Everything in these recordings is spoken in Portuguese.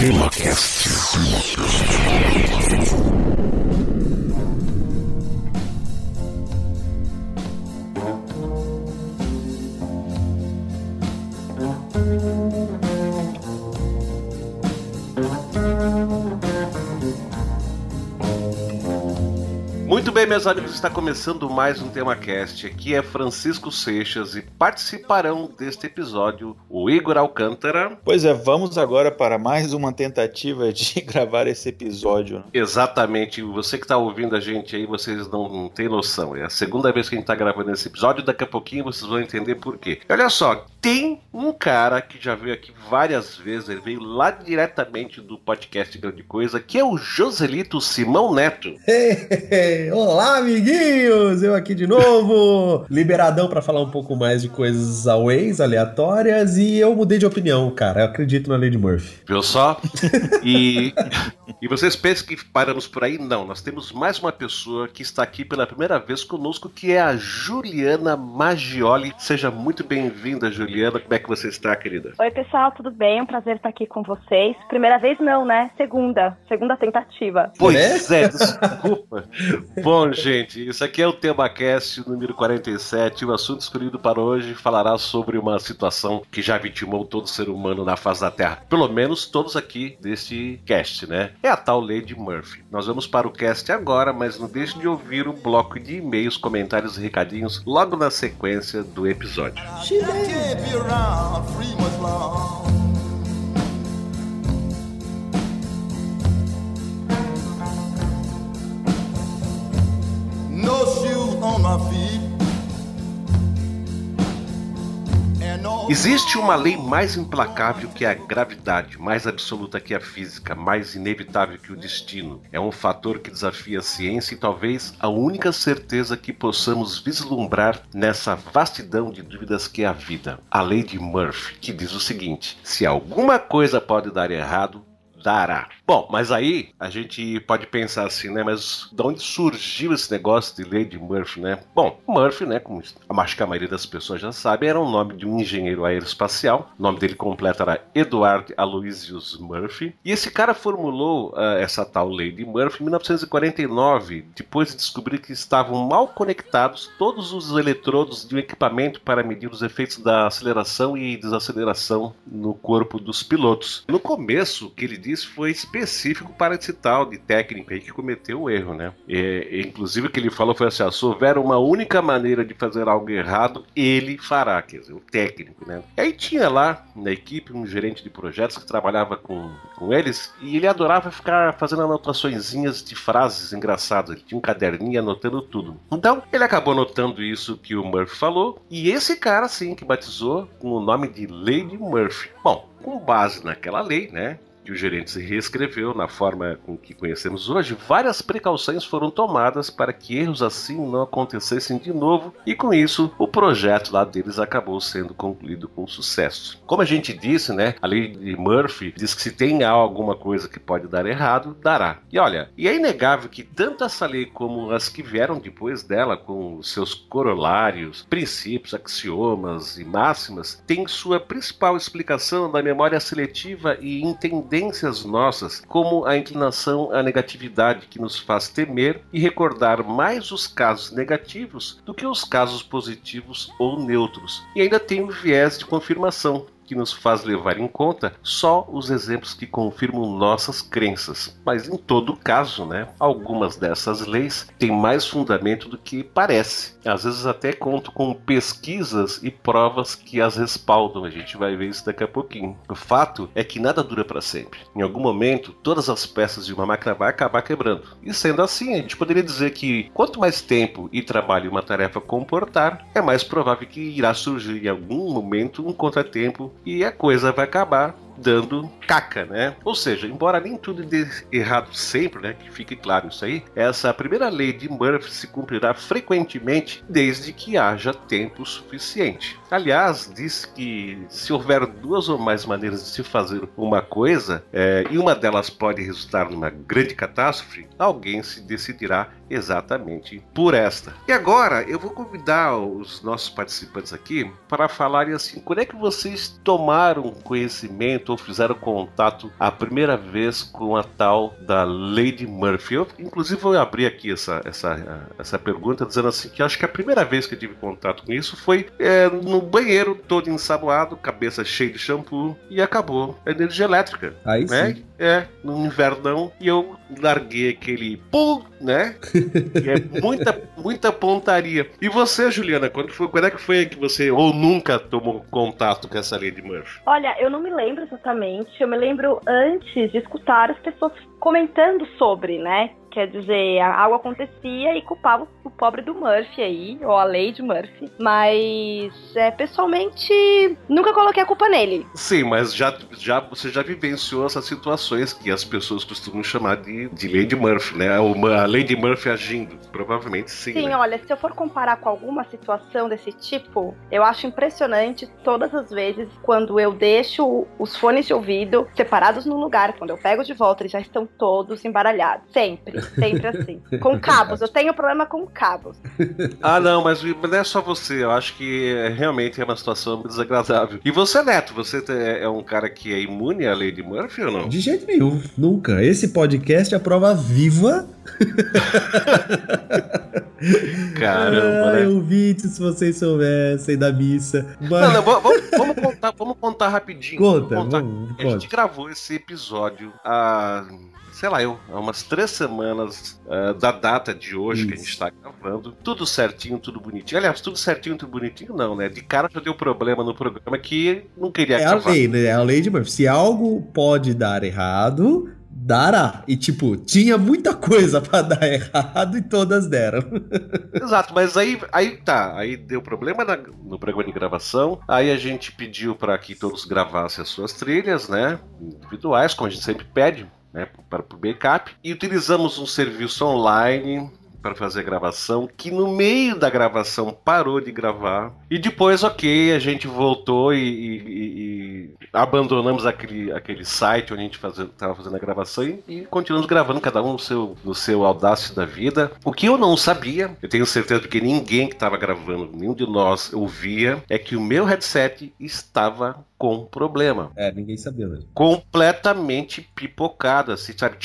TemaCast. Muito bem, meus amigos, está começando mais um TemaCast. Aqui é Francisco Seixas e participarão deste episódio o Igor Alcântara. Pois é, vamos agora para mais uma tentativa de gravar esse episódio. Exatamente, você que está ouvindo a gente aí, vocês não têm noção. É a segunda vez que a gente está gravando esse episódio, daqui a pouquinho vocês vão entender por quê. Olha só, tem um cara que já veio aqui várias vezes, ele veio lá diretamente do podcast Grande Coisa, que é o Joselito Simão Neto. Olá, amiguinhos! Eu aqui de novo, liberadão pra falar um pouco mais de coisas aways, aleatórias, e eu mudei de opinião, cara. Eu acredito na Lady Murphy. Viu só? E, e vocês pensam que paramos por aí? Não, nós temos mais uma pessoa que está aqui pela primeira vez conosco, que é a Juliana Maggioli. Seja muito bem-vinda, Juliana. Como é que você está, querida? Oi, pessoal, tudo bem? É um prazer estar aqui com vocês. Primeira vez não, né? Segunda. Segunda tentativa. Pois é, desculpa. Bom, gente, isso aqui é o TemaCast número 47. O assunto escolhido para hoje falará sobre uma situação que já vitimou todo ser humano na face da Terra. Pelo menos todos aqui deste cast, né? É a tal Lady Murphy. Nós vamos para o cast agora, mas não deixe de ouvir o bloco de e-mails, comentários e recadinhos logo na sequência do episódio. No shoes on my feet. Existe uma lei mais implacável que a gravidade, mais absoluta que a física, mais inevitável que o destino. É um fator que desafia a ciência e talvez a única certeza que possamos vislumbrar nessa vastidão de dúvidas que é a vida. A lei de Murphy, que diz o seguinte: se alguma coisa pode dar errado, dará. Bom, mas aí a gente pode pensar assim, né? Mas de onde surgiu esse negócio de de Murphy, né? Bom, Murphy, né? Como acho que a maioria das pessoas já sabe, era o nome de um engenheiro aeroespacial. O nome dele completo era Edward Aloysius Murphy. E esse cara formulou ah, essa tal de Murphy em 1949, depois de descobrir que estavam mal conectados todos os eletrodos de um equipamento para medir os efeitos da aceleração e desaceleração no corpo dos pilotos. No começo, o que ele disse foi específico para esse tal de técnico aí que cometeu o erro, né? E, inclusive o que ele falou foi assim: ó, se houver uma única maneira de fazer algo errado, ele fará, quer dizer, o técnico, né? Aí tinha lá na equipe um gerente de projetos que trabalhava com, com eles e ele adorava ficar fazendo anotaçõezinhas de frases engraçadas. Ele tinha um caderninho anotando tudo. Então ele acabou anotando isso que o Murphy falou e esse cara, sim, que batizou com o nome de Lady Murphy. Bom, com base naquela lei, né? Que o gerente se reescreveu na forma com que conhecemos hoje, várias precauções foram tomadas para que erros assim não acontecessem de novo, e com isso o projeto lá deles acabou sendo concluído com sucesso. Como a gente disse, né, a lei de Murphy diz que se tem alguma coisa que pode dar errado, dará. E olha, e é inegável que tanto essa lei como as que vieram depois dela, com seus corolários, princípios, axiomas e máximas, têm sua principal explicação na memória seletiva e entendimento tendências nossas, como a inclinação à negatividade que nos faz temer e recordar mais os casos negativos do que os casos positivos ou neutros. E ainda tem o viés de confirmação, que nos faz levar em conta só os exemplos que confirmam nossas crenças. Mas em todo caso, né, algumas dessas leis têm mais fundamento do que parece. Às vezes até conto com pesquisas e provas que as respaldam. A gente vai ver isso daqui a pouquinho. O fato é que nada dura para sempre. Em algum momento, todas as peças de uma máquina vai acabar quebrando. E sendo assim, a gente poderia dizer que quanto mais tempo e trabalho uma tarefa comportar, é mais provável que irá surgir em algum momento um contratempo e a coisa vai acabar dando caca, né? Ou seja, embora nem tudo dê errado sempre, né? Que fique claro isso aí, essa primeira lei de Murphy se cumprirá frequentemente desde que haja tempo suficiente. Aliás, diz que se houver duas ou mais maneiras de se fazer uma coisa é, e uma delas pode resultar numa grande catástrofe, alguém se decidirá exatamente por esta. E agora eu vou convidar os nossos participantes aqui para falarem assim: quando é que vocês tomaram conhecimento fizeram contato a primeira vez com a tal da Lady Murphy. Eu, inclusive, vou abrir aqui essa, essa, essa pergunta dizendo assim que acho que a primeira vez que eu tive contato com isso foi é, no banheiro, todo ensaboado, cabeça cheia de shampoo e acabou. Energia elétrica. Aí né? sim. É, no invernão, e eu larguei aquele pum, né? E é muita, muita pontaria. E você, Juliana, quando, foi, quando é que foi que você ou nunca tomou contato com essa Lady Murphy? Olha, eu não me lembro exatamente. Eu me lembro antes de escutar as pessoas comentando sobre, né? Quer dizer, algo acontecia e culpava o pobre do Murphy aí, ou a Lady Murphy. Mas, é, pessoalmente, nunca coloquei a culpa nele. Sim, mas já, já, você já vivenciou essas situações que as pessoas costumam chamar de, de Lady Murphy, né? A Lady Murphy agindo. Provavelmente sim. Sim, né? olha, se eu for comparar com alguma situação desse tipo, eu acho impressionante todas as vezes quando eu deixo os fones de ouvido separados num lugar, quando eu pego de volta, eles já estão todos embaralhados. Sempre, sempre assim. Com cabos, eu tenho problema com cabos. Ah, não, mas não é só você. Eu acho que é, realmente é uma situação desagradável. E você, Neto, você é um cara que é imune à Lady Murphy ou não? De jeito nenhum, nunca. Esse podcast é a prova viva. Caramba, Ai, né? ouvintes, se vocês soubessem da missa. Não, Mas... não, vamos, vamos contar, vamos contar rapidinho. Conta, vamos contar. vamos, A gente gravou esse episódio há, sei lá, eu, há umas três semanas ah, da data de hoje que a Isso. gente tá gravando. Tudo certinho, tudo bonitinho. Aliás, tudo certinho, tudo bonitinho, não, né? De cara já deu problema no programa que não queria É a gravar. lei, né? É a lei de Murphy. Se algo pode dar errado, dará. E, tipo, tinha muita coisa pra dar errado e todas deram. Exato, mas aí, aí tá, aí deu problema na- no programa de gravação, aí a gente pediu para que todos gravassem as suas trilhas, né, individuais, como a gente sempre pede, né, para o backup, e utilizamos um serviço online para fazer a gravação, que no meio da gravação parou de gravar, e depois, ok, a gente voltou e, e- e- abandonamos aquele, aquele site onde a gente estava fazendo a gravação e, e continuamos gravando, cada um no seu, no seu audácio da vida. O que eu não sabia, eu tenho certeza que ninguém que estava gravando, nenhum de nós ouvia, é que o meu headset estava com problema. É, ninguém sabia mesmo. Completamente pipocado, assim, sabe?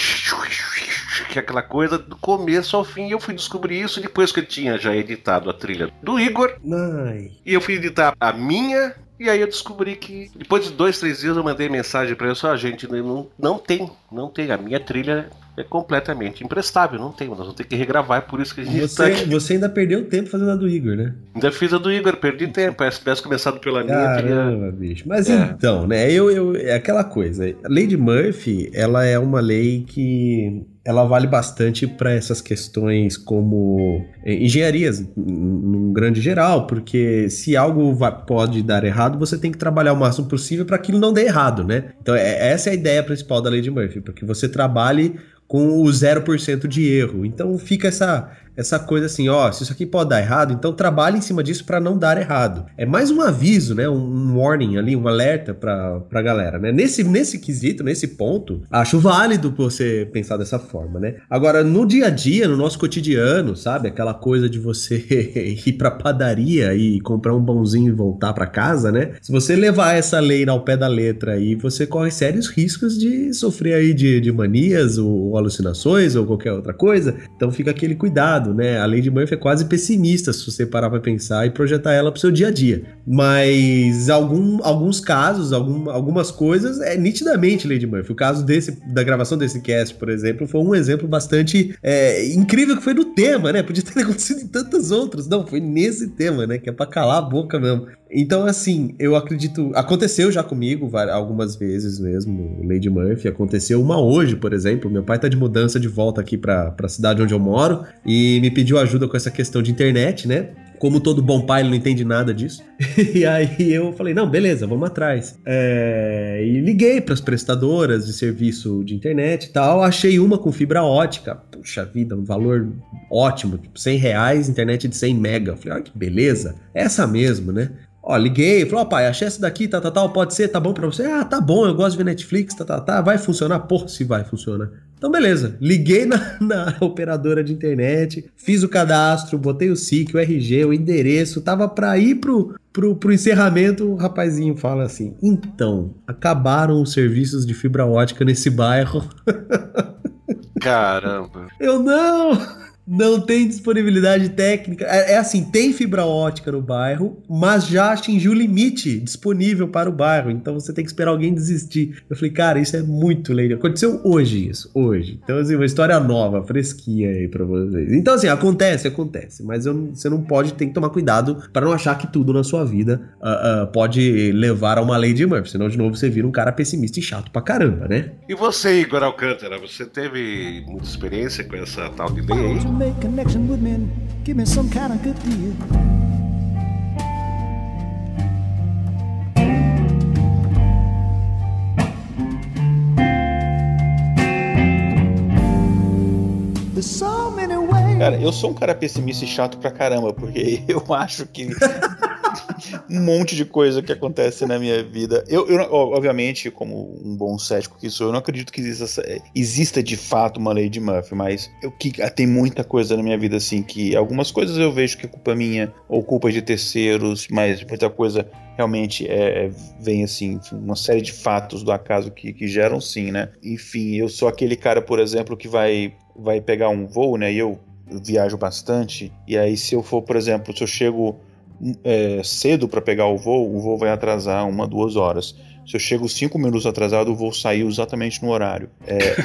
Que é aquela coisa do começo ao fim. Eu fui descobrir isso depois que eu tinha já editado a trilha do Igor. Ai. E eu fui editar a minha. E aí eu descobri que depois de dois, três dias eu mandei mensagem pra ele só, gente, não, não tem, não tem. A minha trilha é completamente imprestável, não tem. Nós vamos ter que regravar, é por isso que a gente Você, aqui. você ainda perdeu tempo fazendo a do Igor, né? Ainda fiz a do Igor, perdi tempo. Se tivesse começado pela minha. Caramba, bicho. Mas É. então, né? Eu, eu, é aquela coisa. A lei de Murphy, ela é uma lei que ela vale bastante para essas questões como eh, engenharias, num grande geral, porque se algo vai- pode dar errado, você tem que trabalhar o máximo possível para aquilo não dar errado, né? Então, é, essa é a ideia principal da lei de Murphy, porque você trabalhe com o 0% de erro. Então fica essa essa coisa assim, ó, se isso aqui pode dar errado, então trabalhe em cima disso para não dar errado. É mais um aviso, né, um warning ali, um alerta pra, pra galera, né? Nesse, nesse quesito, nesse ponto, acho válido você pensar dessa forma, né? Agora, no dia a dia, no nosso cotidiano, sabe? Aquela coisa de você ir pra padaria e comprar um pãozinho e voltar pra casa, né? Se você levar essa lei ao pé da letra aí, você corre sérios riscos de sofrer aí de, de manias ou, ou alucinações ou qualquer outra coisa. Então fica aquele cuidado, né? A lei de Murphy é quase pessimista se você parar pra pensar e projetar ela pro seu dia a dia. Mas algum, alguns casos, algum, algumas coisas, é nitidamente lei de Murphy. O caso desse, da gravação desse cast, por exemplo, foi um exemplo bastante é, incrível que foi no tema, né? Podia ter acontecido em tantos outros. Não, foi nesse tema, né? Que é pra calar a boca mesmo. Então, assim, eu acredito. Aconteceu já comigo algumas vezes mesmo, Lady Murphy. Aconteceu uma hoje, por exemplo. Meu pai tá de mudança de volta aqui pra, pra cidade onde eu moro e me pediu ajuda com essa questão de internet, né? Como todo bom pai, ele não entende nada disso. e aí eu falei, não, beleza, vamos atrás. É, E liguei para as prestadoras de serviço de internet e tal. Achei uma com fibra ótica. Puxa vida, um valor ótimo, tipo 100 reais, internet de 100 mega. Falei, olha que beleza, essa mesmo, né? Ó, liguei, falou, ó, pai, achei essa daqui, tá, tá, tal, pode ser, tá bom pra você? Ah, tá bom, eu gosto de ver Netflix, tá, tá, tá, vai funcionar? Porra, se vai funcionar. Então, beleza. Liguei na, na, operadora de internet, fiz o cadastro, botei o SIC, o RG, o endereço, tava pra ir pro, pro, pro encerramento. O rapazinho fala assim: então, acabaram os serviços de fibra ótica nesse bairro. Caramba. Eu não! Não tem disponibilidade técnica. É, é, assim, tem fibra ótica no bairro, mas já atingiu o limite disponível para o bairro. Então você tem que esperar alguém desistir. Eu falei, cara, isso é muito legal. Aconteceu hoje isso, hoje. Então, assim, uma história nova, fresquinha aí pra vocês. Então, assim, acontece, acontece. Mas eu, você não pode, tem que tomar cuidado para não achar que tudo na sua vida uh, uh, pode levar a uma lei de Murphy. Senão, de novo, você vira um cara pessimista e chato pra caramba, né? E você, Igor Alcântara, você teve muita experiência com essa tal de lei aí? Make connection with me and give me some kind of good deal. Cara, eu sou um cara pessimista e chato pra caramba, porque eu acho que um monte de coisa que acontece na minha vida. Eu, eu, obviamente, como um bom cético que sou, eu não acredito que exista, exista de fato uma lei de Murphy, mas eu, que, tem muita coisa na minha vida assim que algumas coisas eu vejo que é culpa minha ou culpa de terceiros, mas muita coisa realmente é, vem assim, uma série de fatos do acaso que, que geram sim, né? Enfim, eu sou aquele cara, por exemplo, que vai, vai pegar um voo, né? E eu viajo bastante, e aí se eu for, por exemplo, se eu chego é, cedo para pegar o voo, o voo vai atrasar uma, duas horas. Se eu chego cinco minutos atrasado, eu vou sair exatamente no horário. É...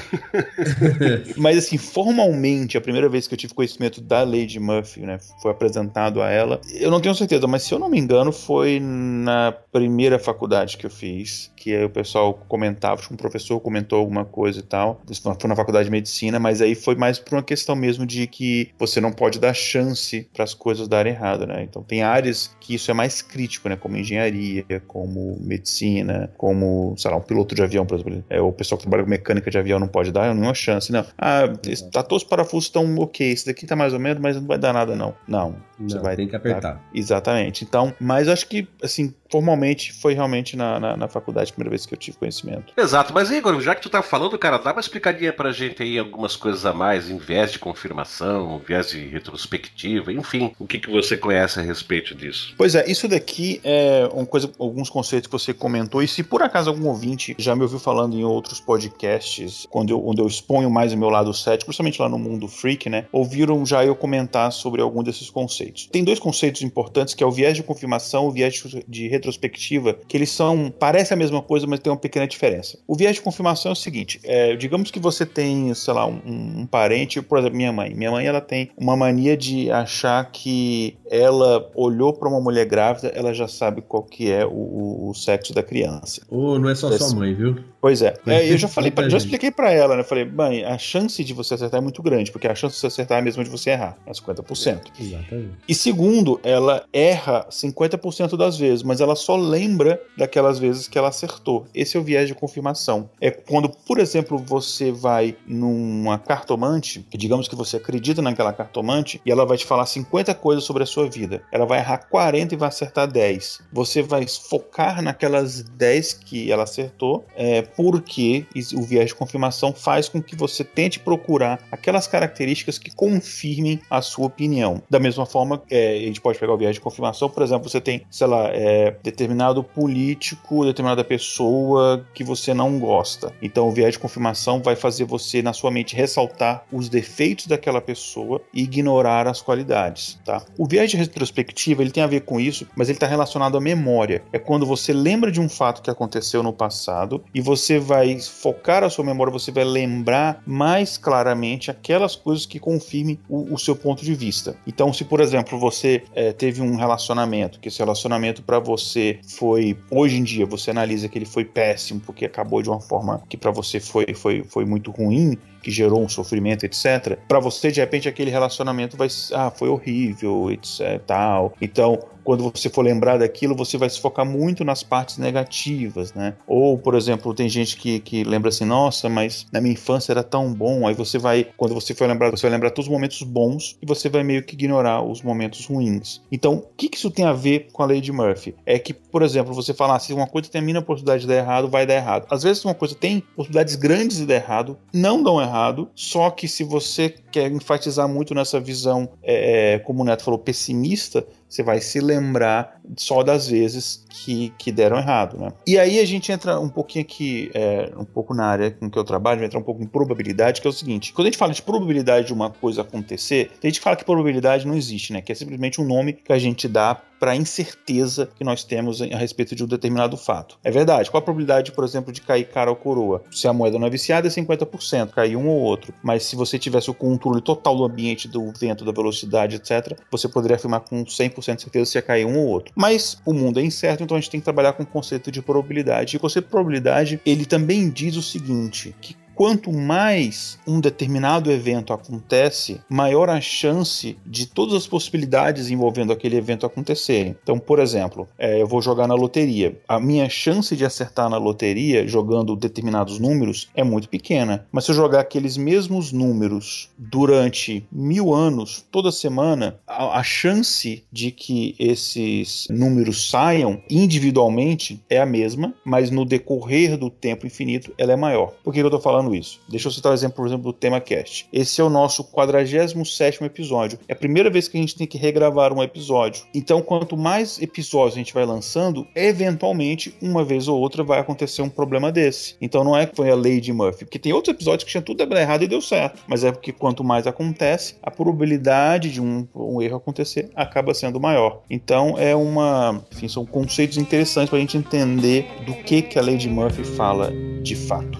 Mas, assim, formalmente, a primeira vez que eu tive conhecimento da lei de Murphy, né, foi apresentado a ela, eu não tenho certeza, mas se eu não me engano, foi na primeira faculdade que eu fiz, que aí o pessoal comentava, um professor comentou alguma coisa e tal. Foi na faculdade de medicina, mas aí foi mais por uma questão mesmo de que você não pode dar chance para as coisas darem errado, né? Então, tem áreas que isso é mais crítico, né, como engenharia, como medicina, como, sei lá, um piloto de avião, por exemplo. É, o pessoal que trabalha com mecânica de avião não pode dar nenhuma chance, não. Ah, tá, todos os parafusos estão ok, esse daqui tá mais ou menos, mas não vai dar nada, não. Não. Você não, vai tem que apertar. Tá, exatamente. Então, mas acho que, assim, formalmente foi realmente na, na, na, faculdade a primeira vez que eu tive conhecimento. Exato, mas Igor, já que tu tá falando, cara, dá uma explicadinha pra gente aí algumas coisas a mais, em viés de confirmação, viés de retrospectiva, enfim, o que, que você conhece a respeito disso? Pois é, isso daqui é uma coisa, alguns conceitos que você comentou, e se por acaso algum ouvinte já me ouviu falando em outros podcasts, quando eu, onde eu exponho mais o meu lado cético, principalmente lá no mundo freak, né, ouviram já eu comentar sobre algum desses conceitos. Tem dois conceitos importantes, que é o viés de confirmação e o viés de retrospectiva, que eles são, parece a mesma coisa, mas tem uma pequena diferença. O viés de confirmação é o seguinte, é, digamos que você tem, sei lá, um, um, parente, por exemplo, minha mãe. Minha mãe, ela tem uma mania de achar que ela olhou para uma mulher grávida, ela já sabe qual que é o, o sexo da criança. Oh, não é só sua mãe, viu? Pois é. é eu já falei, pra, já expliquei para ela, né? Falei, mãe, a chance de você acertar é muito grande, porque a chance de você acertar é a mesma de você errar, é 50%. Exatamente. E segundo, ela erra 50% das vezes, mas ela ela só lembra daquelas vezes que ela acertou. Esse é o viés de confirmação. É quando, por exemplo, você vai numa cartomante, digamos que você acredita naquela cartomante, e ela vai te falar 50 coisas sobre a sua vida. Ela vai errar 40 e vai acertar 10. Você vai focar naquelas 10 que ela acertou, é, porque o viés de confirmação faz com que você tente procurar aquelas características que confirmem a sua opinião. Da mesma forma, é, a gente pode pegar o viés de confirmação, por exemplo, você tem, sei lá, é, determinado político, determinada pessoa que você não gosta. Então o viés de confirmação vai fazer você na sua mente ressaltar os defeitos daquela pessoa e ignorar as qualidades, tá? O viés de retrospectiva, ele tem a ver com isso, mas ele está relacionado à memória. É quando você lembra de um fato que aconteceu no passado e você vai focar a sua memória, você vai lembrar mais claramente aquelas coisas que confirmem o, o seu ponto de vista. Então, se por exemplo você é, teve um relacionamento, que esse relacionamento para você você foi hoje em dia você analisa que ele foi péssimo porque acabou de uma forma que para você foi, foi, foi muito ruim que gerou um sofrimento, etc. Para você de repente aquele relacionamento vai ah foi horrível, etc. Tal. Então quando você for lembrar daquilo, você vai se focar muito nas partes negativas, né? Ou, por exemplo, tem gente que, que lembra assim, nossa, mas na minha infância era tão bom. Aí você vai, quando você for lembrar, você vai lembrar todos os momentos bons e você vai meio que ignorar os momentos ruins. Então, o que, que isso tem a ver com a lei de Murphy? É que, por exemplo, você falar, se uma coisa tem a mínima possibilidade de dar errado, vai dar errado. Às vezes uma coisa tem possibilidades grandes de dar errado, não dão errado, só que se você quer enfatizar muito nessa visão, é, é como o Neto falou, pessimista, você vai se lembrar só das vezes que, que deram errado, né? E aí a gente entra um pouquinho aqui, é, um pouco na área com que eu trabalho, entra um pouco em probabilidade, que é o seguinte: quando a gente fala de probabilidade de uma coisa acontecer, a gente fala que probabilidade não existe, né? Que é simplesmente um nome que a gente dá para a incerteza que nós temos a respeito de um determinado fato. É verdade. Qual a probabilidade, por exemplo, de cair cara ou coroa? Se a moeda não é viciada, é 50%, cair um ou outro. Mas se você tivesse o controle total do ambiente, do vento, da velocidade, etc., você poderia afirmar com 100% de certeza se ia cair um ou outro. Mas o mundo é incerto, então a gente tem que trabalhar com o conceito de probabilidade. E o conceito de probabilidade, ele também diz o seguinte, que quanto mais um determinado evento acontece, maior a chance de todas as possibilidades envolvendo aquele evento acontecerem. Então, por exemplo, é, eu vou jogar na loteria. A minha chance de acertar na loteria jogando determinados números é muito pequena. Mas se eu jogar aqueles mesmos números durante mil anos, toda semana, a, a chance de que esses números saiam individualmente é a mesma, mas no decorrer do tempo infinito ela é maior. Por que eu estou falando isso. Deixa eu citar o um exemplo, por exemplo, do tema cast. Esse é o nosso 47 episódio. É a primeira vez que a gente tem que regravar um episódio. Então, quanto mais episódios a gente vai lançando, eventualmente, uma vez ou outra, vai acontecer um problema desse. Então, não é que foi a lei de Murphy, porque tem outros episódios que tinha tudo errado e deu certo. Mas é porque quanto mais acontece, a probabilidade de um, um erro acontecer acaba sendo maior. Então, é uma. Enfim, são conceitos interessantes para a gente entender do que, que a lei de Murphy fala de fato.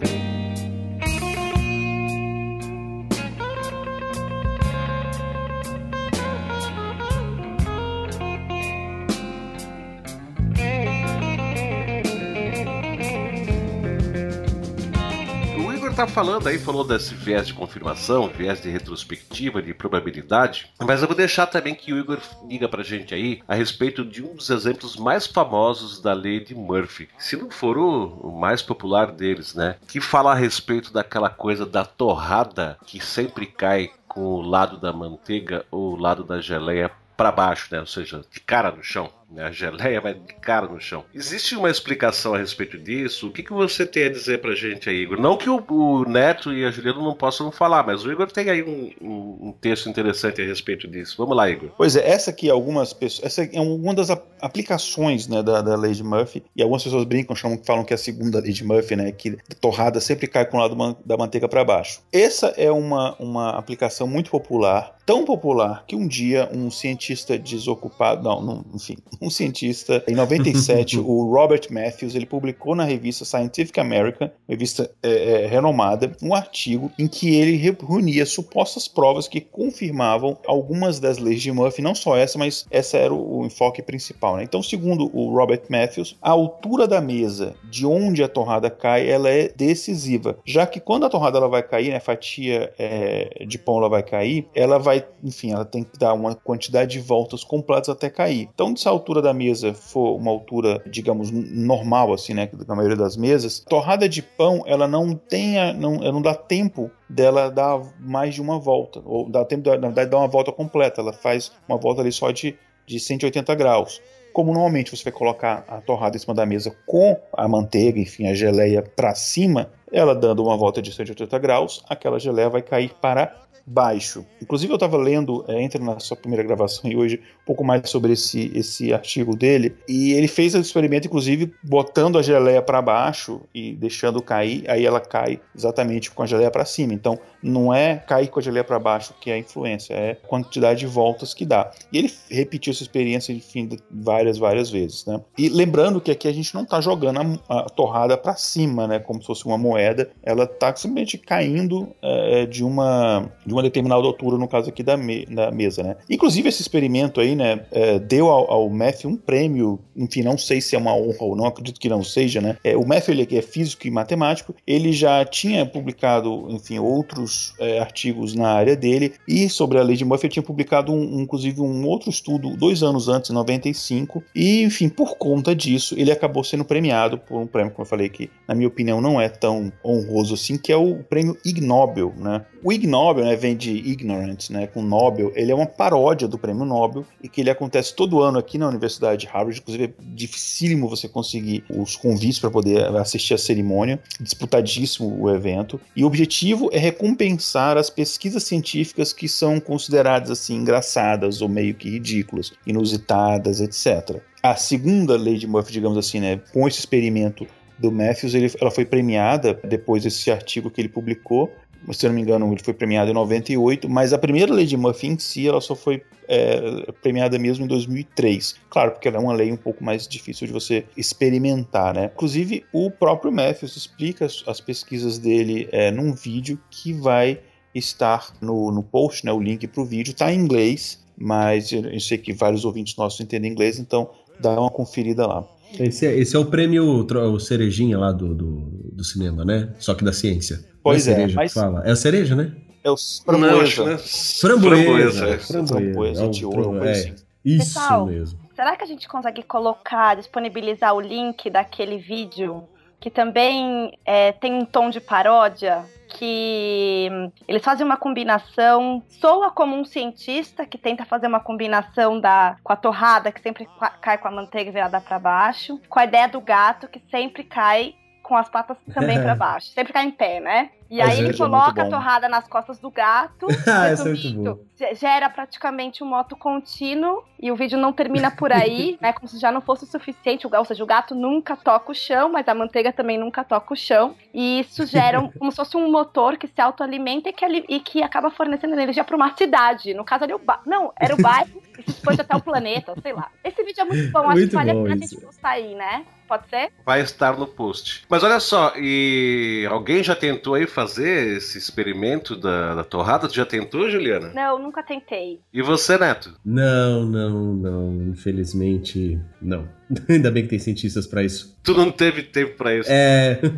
Falando aí, falou desse viés de confirmação, viés de retrospectiva, de probabilidade, mas eu vou deixar também que o Igor diga pra gente aí a respeito de um dos exemplos mais famosos da lei de Murphy, se não for o, o mais popular deles, né? Que fala a respeito daquela coisa da torrada que sempre cai com o lado da manteiga ou o lado da geleia para baixo, né? Ou seja, de cara no chão. Né? A geleia vai de cara no chão. Existe uma explicação a respeito disso? O que, que você tem a dizer pra gente aí, Igor? Não que o, o Neto e a Juliana não possam falar, mas o Igor tem aí um, um, um, texto interessante a respeito disso. Vamos lá, Igor. Pois é, essa aqui, algumas pessoas. Essa é uma das aplicações né, da, da lei de Murphy, e algumas pessoas brincam, chamam, falam que é a segunda lei de Murphy, né? Que a torrada sempre cai com o lado da manteiga para baixo. Essa é uma, uma aplicação muito popular, tão popular que um dia um cientista desocupado, não, não enfim, um cientista, em 97, o Robert Matthews, ele publicou na revista Scientific American, revista é, é, renomada, um artigo em que ele reunia supostas provas que confirmavam algumas das leis de Murphy, não só essa, mas essa era o, o enfoque principal. Né? Então, segundo o Robert Matthews, a altura da mesa de onde a torrada cai, ela é decisiva, já que quando a torrada ela vai cair, né, a fatia é, de pão ela vai cair, ela vai, enfim, ela tem que dar uma quantidade de voltas completas até cair. Então, se a altura da mesa for uma altura, digamos, normal, assim, né, na maioria das mesas, torrada de pão, ela não tem, a, não, não dá tempo dela dar mais de uma volta, ou dá tempo, na verdade, dar uma volta completa, ela faz uma volta ali só de, de 180 graus. Como normalmente você vai colocar a torrada em cima da mesa com a manteiga, enfim, a geleia para cima, ela dando uma volta de 180 graus, aquela geleia vai cair para baixo. Inclusive, eu estava lendo, é, entra na sua primeira gravação e hoje, um pouco mais sobre esse, esse artigo dele, e ele fez o experimento, inclusive, botando a geleia para baixo e deixando cair, aí ela cai exatamente com a geleia para cima. Então, não é cair com a geleia para baixo que é a influência, é a quantidade de voltas que dá. E ele repetiu essa experiência, enfim, várias, várias vezes, né? E lembrando que aqui a gente não está jogando a, a torrada para cima, né, como se fosse uma moeda moeda, ela está simplesmente caindo é, de, uma, de uma determinada altura, no caso aqui da, me, da mesa, né? Inclusive, esse experimento aí, né, é, deu ao, ao Matthew um prêmio, enfim, não sei se é uma honra ou não, acredito que não seja, né? É, o Matthew, ele é físico e matemático, ele já tinha publicado, enfim, outros é, artigos na área dele, e sobre a lei de Murphy, ele tinha publicado, um, inclusive, um outro estudo dois anos antes, em 95, e, enfim, por conta disso, ele acabou sendo premiado por um prêmio, como eu falei, que, na minha opinião, não é tão honroso assim, que é o prêmio Ig Nobel, né? O Ig Nobel, né, vem de ignorant, né, com Nobel, ele é uma paródia do prêmio Nobel e que ele acontece todo ano aqui na Universidade de Harvard, inclusive é dificílimo você conseguir os convites para poder assistir a cerimônia, disputadíssimo o evento, e o objetivo é recompensar as pesquisas científicas que são consideradas assim engraçadas ou meio que ridículas, inusitadas, etc. A segunda lei de Murphy, digamos assim, né, com esse experimento do Matthews, ele, ela foi premiada depois desse artigo que ele publicou. Se eu não me engano, ele foi premiado em 98, mas a primeira lei de Murphy em si, ela só foi é, premiada mesmo em 2003. Claro, porque ela é uma lei um pouco mais difícil de você experimentar, né? Inclusive, o próprio Matthews explica as, as pesquisas dele é, num vídeo que vai estar no, no post, né? O link para o vídeo está em inglês, mas eu, sei que vários ouvintes nossos entendem inglês, então dá uma conferida lá. Esse é, esse é o prêmio o cerejinha lá do, do, do, cinema, né? Só que da ciência. Pois é, é mas... fala. É a cereja, né? É o framboesa. Não, né? Framboesa. é. Framboesa, de ouro, é. assim. Isso Pessoal, mesmo. Será que a gente consegue colocar, disponibilizar o link daquele vídeo que também é, tem um tom de paródia? Que eles fazem uma combinação, soa como um cientista que tenta fazer uma combinação da com a torrada que sempre cai com a manteiga virada para baixo, com a ideia do gato que sempre cai com as patas também para baixo, sempre cai em pé, né? E Mas aí ele é coloca a bom. torrada nas costas do gato. Ah, essa é muito ge- gera praticamente um moto contínuo e o vídeo não termina por aí, né? Como se já não fosse o suficiente. Ou seja, o gato nunca toca o chão, mas a manteiga também nunca toca o chão. E isso gera um- como se fosse um motor que se autoalimenta e que, e que acaba fornecendo energia para uma cidade. No caso ali, o ba... não, era o bairro e se expande até o planeta, sei lá. Esse vídeo é muito bom, acho Muito que vale bom a pena a isso. gente postar aí, né? Pode ser? Vai estar no post. Mas olha só, e alguém já tentou aí fazer esse experimento da, da torrada? Tu já tentou, Juliana? Não, nunca tentei. E você, Neto? Não, não, não. Infelizmente, não. Ainda bem que tem cientistas pra isso. Tu não teve tempo pra isso. É.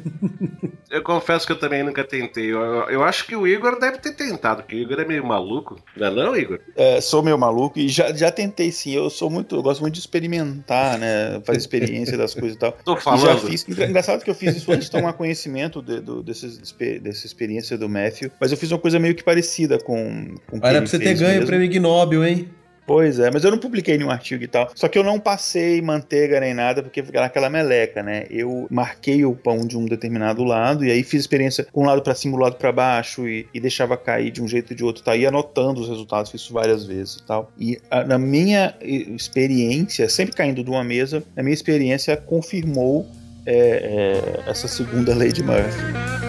Eu confesso que eu também nunca tentei. Eu, eu- eu acho que o Igor deve ter tentado, porque o Igor é meio maluco. Não é não, Igor? É, sou meio maluco e já, já tentei sim. Eu sou muito, eu gosto muito de experimentar, né? Fazer experiência das coisas e tal. Tô E já falando. fiz. engra- Engraçado que eu fiz isso antes de tomar conhecimento de, do, desses, dessa experiência do Matthew, mas eu fiz uma coisa meio que parecida com. com o que Era ele pra você ter ganho o prêmio Ig Nobel, hein? Pois é, mas eu não publiquei nenhum artigo e tal. Só que eu não passei manteiga nem nada, porque fica naquela meleca, né? Eu marquei o pão de um determinado lado, e aí fiz experiência com um lado pra cima, um lado pra baixo, e, e deixava cair de um jeito e de outro, tá? E anotando os resultados, fiz isso várias vezes e tal. E a- na minha experiência, sempre caindo de uma mesa, na minha experiência confirmou é, é, essa segunda lei de Murphy.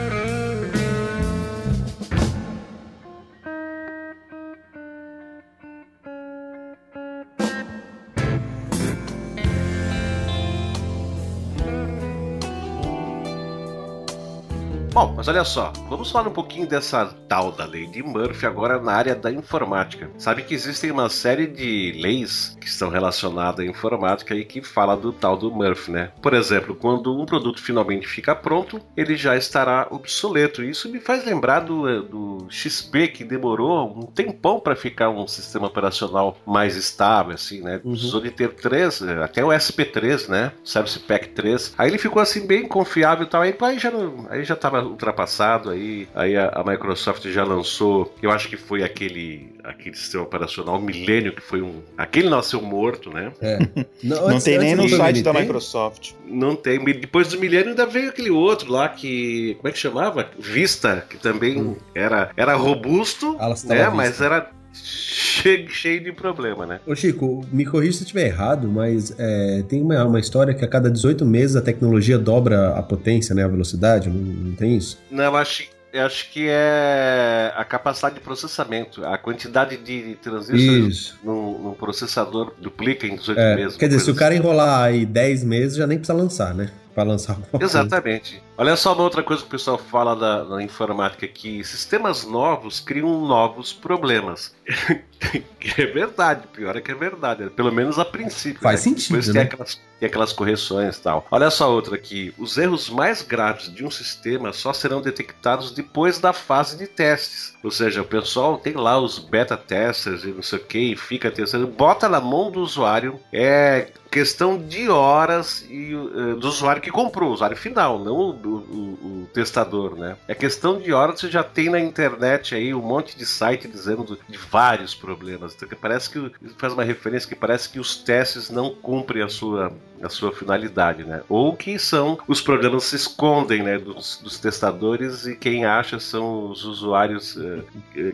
Mas olha só, vamos falar um pouquinho dessa tal da lei de Murphy agora na área da informática. Sabe que existem uma série de leis que estão relacionadas à informática e que fala do tal do Murphy, né? Por exemplo, quando um produto finalmente fica pronto, ele já estará obsoleto. Isso me faz lembrar do, eh, do XP que demorou um tempão para ficar um sistema operacional mais estável, assim, né? Precisou de ter três, eh, até o SP3, né? Service Pack 3. Aí ele ficou assim bem confiável e tal. Aí, aí já aí já tava ultrapassado. Aí, aí a, a Microsoft já lançou, eu acho que foi aquele aquele sistema operacional Millennium que foi um, aquele nasceu morto, né? É. Não antes- tem nem no site da Microsoft. Não tem. Depois do Millennium ainda veio aquele outro lá que. Como é que chamava? Vista, que também era, era robusto, né? Vista. Mas era cheio, cheio de problema, né? Ô Chico, me corrija se eu estiver errado, mas é, tem uma, uma história que a cada 18 meses a tecnologia dobra a potência, né? A velocidade, não, não tem isso? Não, eu acho, eu acho que é a capacidade de processamento, a quantidade de transistores num, processador duplica em 18 É, meses. quer dizer, se o cara enrolar aí 10 meses, já nem precisa lançar, né? Para lançar alguma coisa. Exatamente. Olha só uma outra coisa que o pessoal fala da, da informática, que sistemas novos criam novos problemas. é verdade, pior é que é verdade. Pelo menos a princípio. Faz né? sentido, Depois né? tem aquelas, tem aquelas correções e tal. Olha só outra aqui. Os erros mais graves de um sistema só serão detectados depois da fase de testes. Ou seja, o pessoal tem lá os beta testers e não sei o que, e fica testando, bota na mão do usuário, é questão de horas e uh, do usuário que comprou, o usuário final, não o, o, o, testador, né? É questão de horas você já tem na internet aí um monte de site dizendo de vários problemas. Então, parece que faz uma referência que parece que os testes não cumprem a sua a sua finalidade, né? Ou que são os problemas se escondem, né, dos, dos testadores e quem acha são os usuários uh,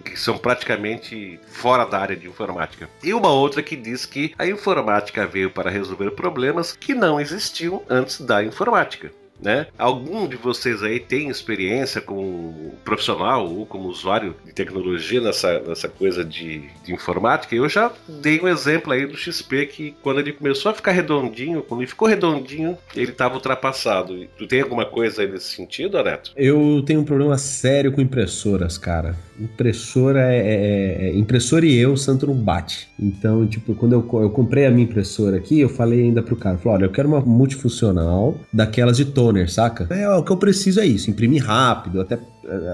que são praticamente fora da área de informática. E uma outra que diz que a informática veio para resolver problemas que não existiam antes da informática né? Algum de vocês aí tem experiência como profissional ou como usuário de tecnologia nessa, nessa coisa de, de informática? Eu já dei um exemplo aí do XP que quando ele começou a ficar redondinho, quando ele ficou redondinho, ele estava ultrapassado. Tu tem alguma coisa aí nesse sentido, Aneto? Eu tenho um problema sério com impressoras, cara. Impressora é, é, é impressora e eu, santo não bate. Então, tipo, quando eu, eu comprei a minha impressora aqui, eu falei ainda pro cara, falei, olha, eu quero uma multifuncional daquelas de toner saca? É, o que eu preciso é isso, imprimir rápido, até,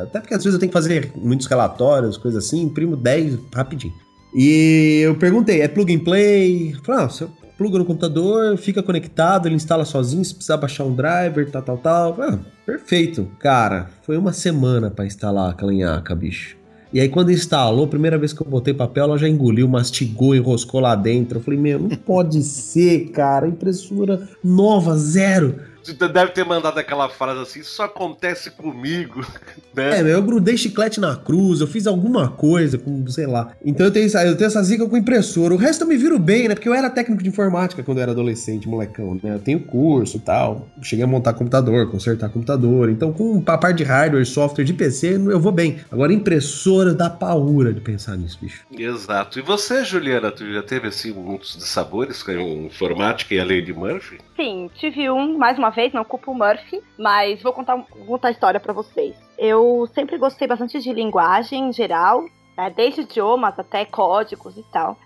até porque às vezes eu tenho que fazer muitos relatórios, coisas assim, imprimo 10 rapidinho. E eu perguntei, é plug and play? Falei, ah, você pluga no computador, fica conectado, ele instala sozinho, se precisar baixar um driver, tal, tal, tal. Ah, perfeito. Cara, foi uma semana para instalar a calinhaca, bicho. E aí, quando instalou, primeira vez que eu botei papel, ela já engoliu, mastigou, enroscou lá dentro. Eu falei, meu, não pode ser, cara. Impressora nova, zero. Deve ter mandado aquela frase assim, isso acontece comigo, né? É, eu grudei chiclete na cruz, eu fiz alguma coisa, com, sei lá. Então eu tenho, eu tenho essa zica com impressora. O resto eu me viro bem, né? Porque eu era técnico de informática quando eu era adolescente, molecão, né? Eu tenho curso e tal. Cheguei a montar computador, consertar computador. Então, com a parte de hardware, software de PC, eu vou bem. Agora, impressora dá paura de pensar nisso, bicho. Exato. E você, Juliana, tu já teve, assim, muitos dissabores com a informática e a lei de Murphy? Sim, tive um, mais uma vez, não culpo o Murphy, mas vou contar, contar a história para vocês. Eu sempre gostei bastante de linguagem em geral, né, desde idiomas até códigos e tal.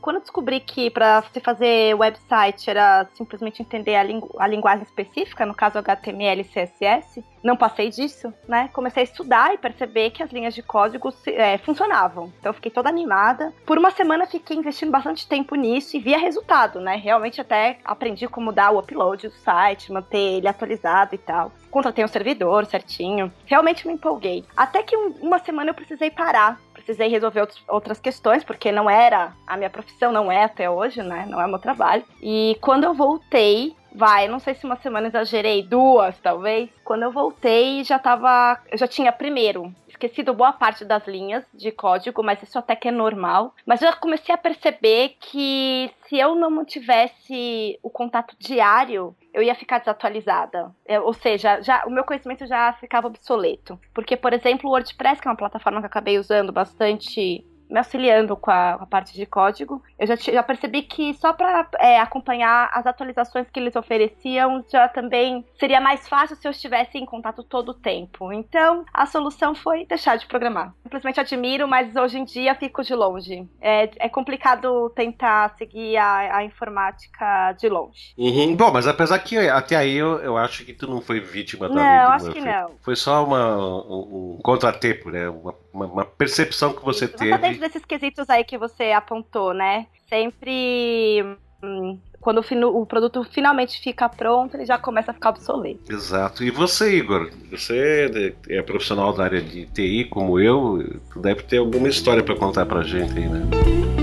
Quando eu descobri que para você fazer website era simplesmente entender a, lingu a linguagem específica, no caso HTML e CSS, não passei disso, né? Comecei a estudar e perceber que as linhas de código é, funcionavam. Então fiquei toda animada. Por uma semana fiquei investindo bastante tempo nisso e via resultado, né? Realmente até aprendi como dar o upload do site, manter ele atualizado e tal. Contratei um servidor certinho. Realmente me empolguei. Até que um, uma semana eu precisei parar. Precisei resolver outros, outras questões, porque não era a minha profissão, não é até hoje, né? Não é meu trabalho. E quando eu voltei, vai, não sei se uma semana exagerei, duas talvez. Quando eu voltei, já tava. Eu já tinha primeiro esquecido boa parte das linhas de código, mas isso até que é normal. Mas eu comecei a perceber que se eu não mantivesse o contato diário, eu ia ficar desatualizada. É, ou seja, já, o meu conhecimento já ficava obsoleto. Porque, por exemplo, o WordPress, que é uma plataforma que eu acabei usando bastante me auxiliando com a, com a, parte de código. Eu já, já percebi que só para é, acompanhar as atualizações que eles ofereciam já também seria mais fácil se eu estivesse em contato todo o tempo. Então a solução foi deixar de programar. Simplesmente admiro, mas hoje em dia fico de longe. É, é complicado tentar seguir a, a informática de longe. Uhum. Bom, mas apesar que até aí eu, eu acho que tu não foi vítima da Não, eu acho que não. Foi só uma, um, um contratempo, né? Uma, uma, uma percepção que você Isso, teve desses quesitos aí que você apontou, né? Sempre. Hum, quando o, o, produto finalmente fica pronto, ele já começa a ficar obsoleto. Exato. E você, Igor? Você é profissional da área de TI como eu, deve ter alguma história para contar pra gente aí, né?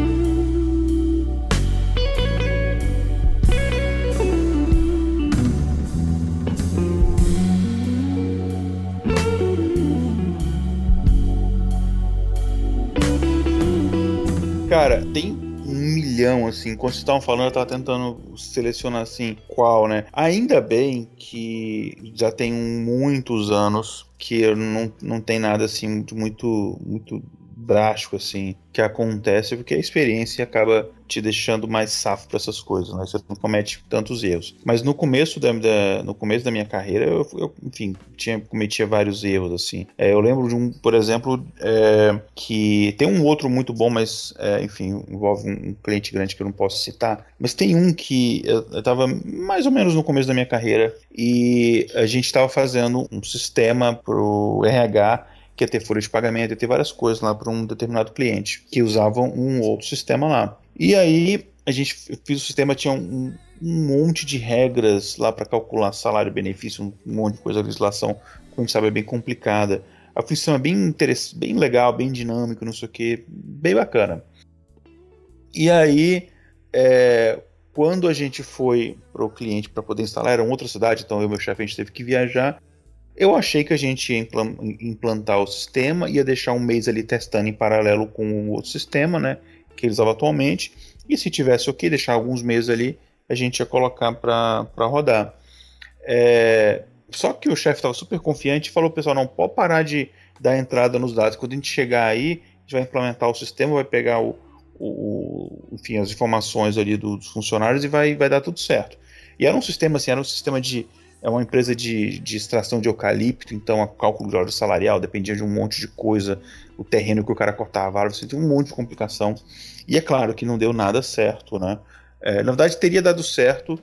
Cara, tem um milhão, assim. Enquanto vocês estavam falando, eu tava tentando selecionar, assim, qual, né? Ainda bem que já tem muitos anos que não, não tem nada assim muito, muito drástico assim que acontece porque a experiência acaba te deixando mais safo para essas coisas, né? Você não comete tantos erros. Mas no começo da, da no começo da minha carreira, eu, eu, enfim, tinha cometia vários erros assim. É, eu lembro de um, por exemplo, é, que tem um outro muito bom, mas é, enfim envolve um, cliente grande que eu não posso citar. Mas tem um que eu, eu tava mais ou menos no começo da minha carreira e a gente estava fazendo um sistema pro RH que ia ter folha de pagamento, ia ter várias coisas lá para um determinado cliente que usavam um outro sistema lá. E aí a gente fez o sistema, tinha um, um monte de regras lá para calcular salário, benefício, um monte de coisa, legislação, como a gente sabe, é bem complicada. A um sistema bem, bem legal, bem dinâmico, não sei o que, bem bacana. E aí, é, quando a gente foi para o cliente para poder instalar, era outra cidade, então eu e meu chefe a gente teve que viajar. Eu achei que a gente ia implantar o sistema, ia deixar um mês ali testando em paralelo com o outro sistema, né, que eles usavam atualmente, e se tivesse ok, deixar alguns meses ali, a gente ia colocar para rodar. É, só que o chefe estava super confiante e falou, pessoal, não pode parar de dar entrada nos dados. Quando a gente chegar aí, a gente vai implementar o sistema, vai pegar o, o, enfim, as informações ali dos funcionários e vai, vai dar tudo certo. E era um sistema assim, era um sistema de é uma empresa de, de extração de eucalipto, então o cálculo de hora salarial dependia de um monte de coisa, o terreno que o cara cortava, você tem um monte de complicação. E é claro que não deu nada certo, né? É, na verdade, teria dado certo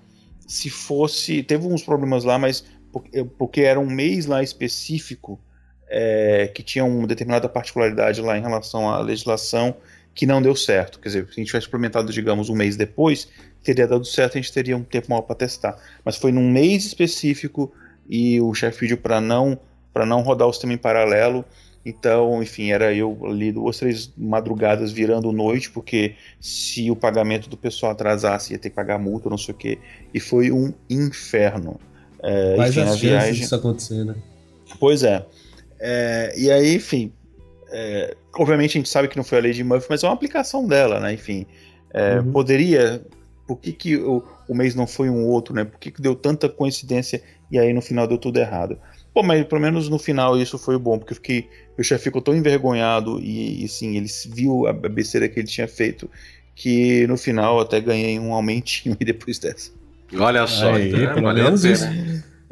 se fosse. Teve uns problemas lá, mas porque, porque era um mês lá específico é, que tinha uma determinada particularidade lá em relação à legislação que não deu certo. Quer dizer, se a gente tivesse implementado, digamos, um mês depois, teria dado certo, a gente teria um tempo maior para testar. Mas foi num mês específico e o chefe pediu para não para não rodar o sistema em paralelo. Então, enfim, era eu ali duas, três madrugadas virando noite, porque se o pagamento do pessoal atrasasse, ia ter que pagar multa, não sei o quê. E foi um inferno. É, Mas enfim, a viagem. disso acontecer, né? Pois é. é e aí, enfim. É, obviamente a gente sabe que não foi a lei de Murphy, mas é uma aplicação dela, né? Enfim. É, uhum. Poderia por que, que o, o mês não foi um outro, né? Por que, que deu tanta coincidência e aí no final deu tudo errado? Bom, mas pelo menos no final isso foi bom, porque eu fiquei, meu chefe ficou tão envergonhado e, e sim, ele viu a besteira que ele tinha feito, que no final até ganhei um aumentinho depois dessa. Olha só, aí, né? pelo menos isso.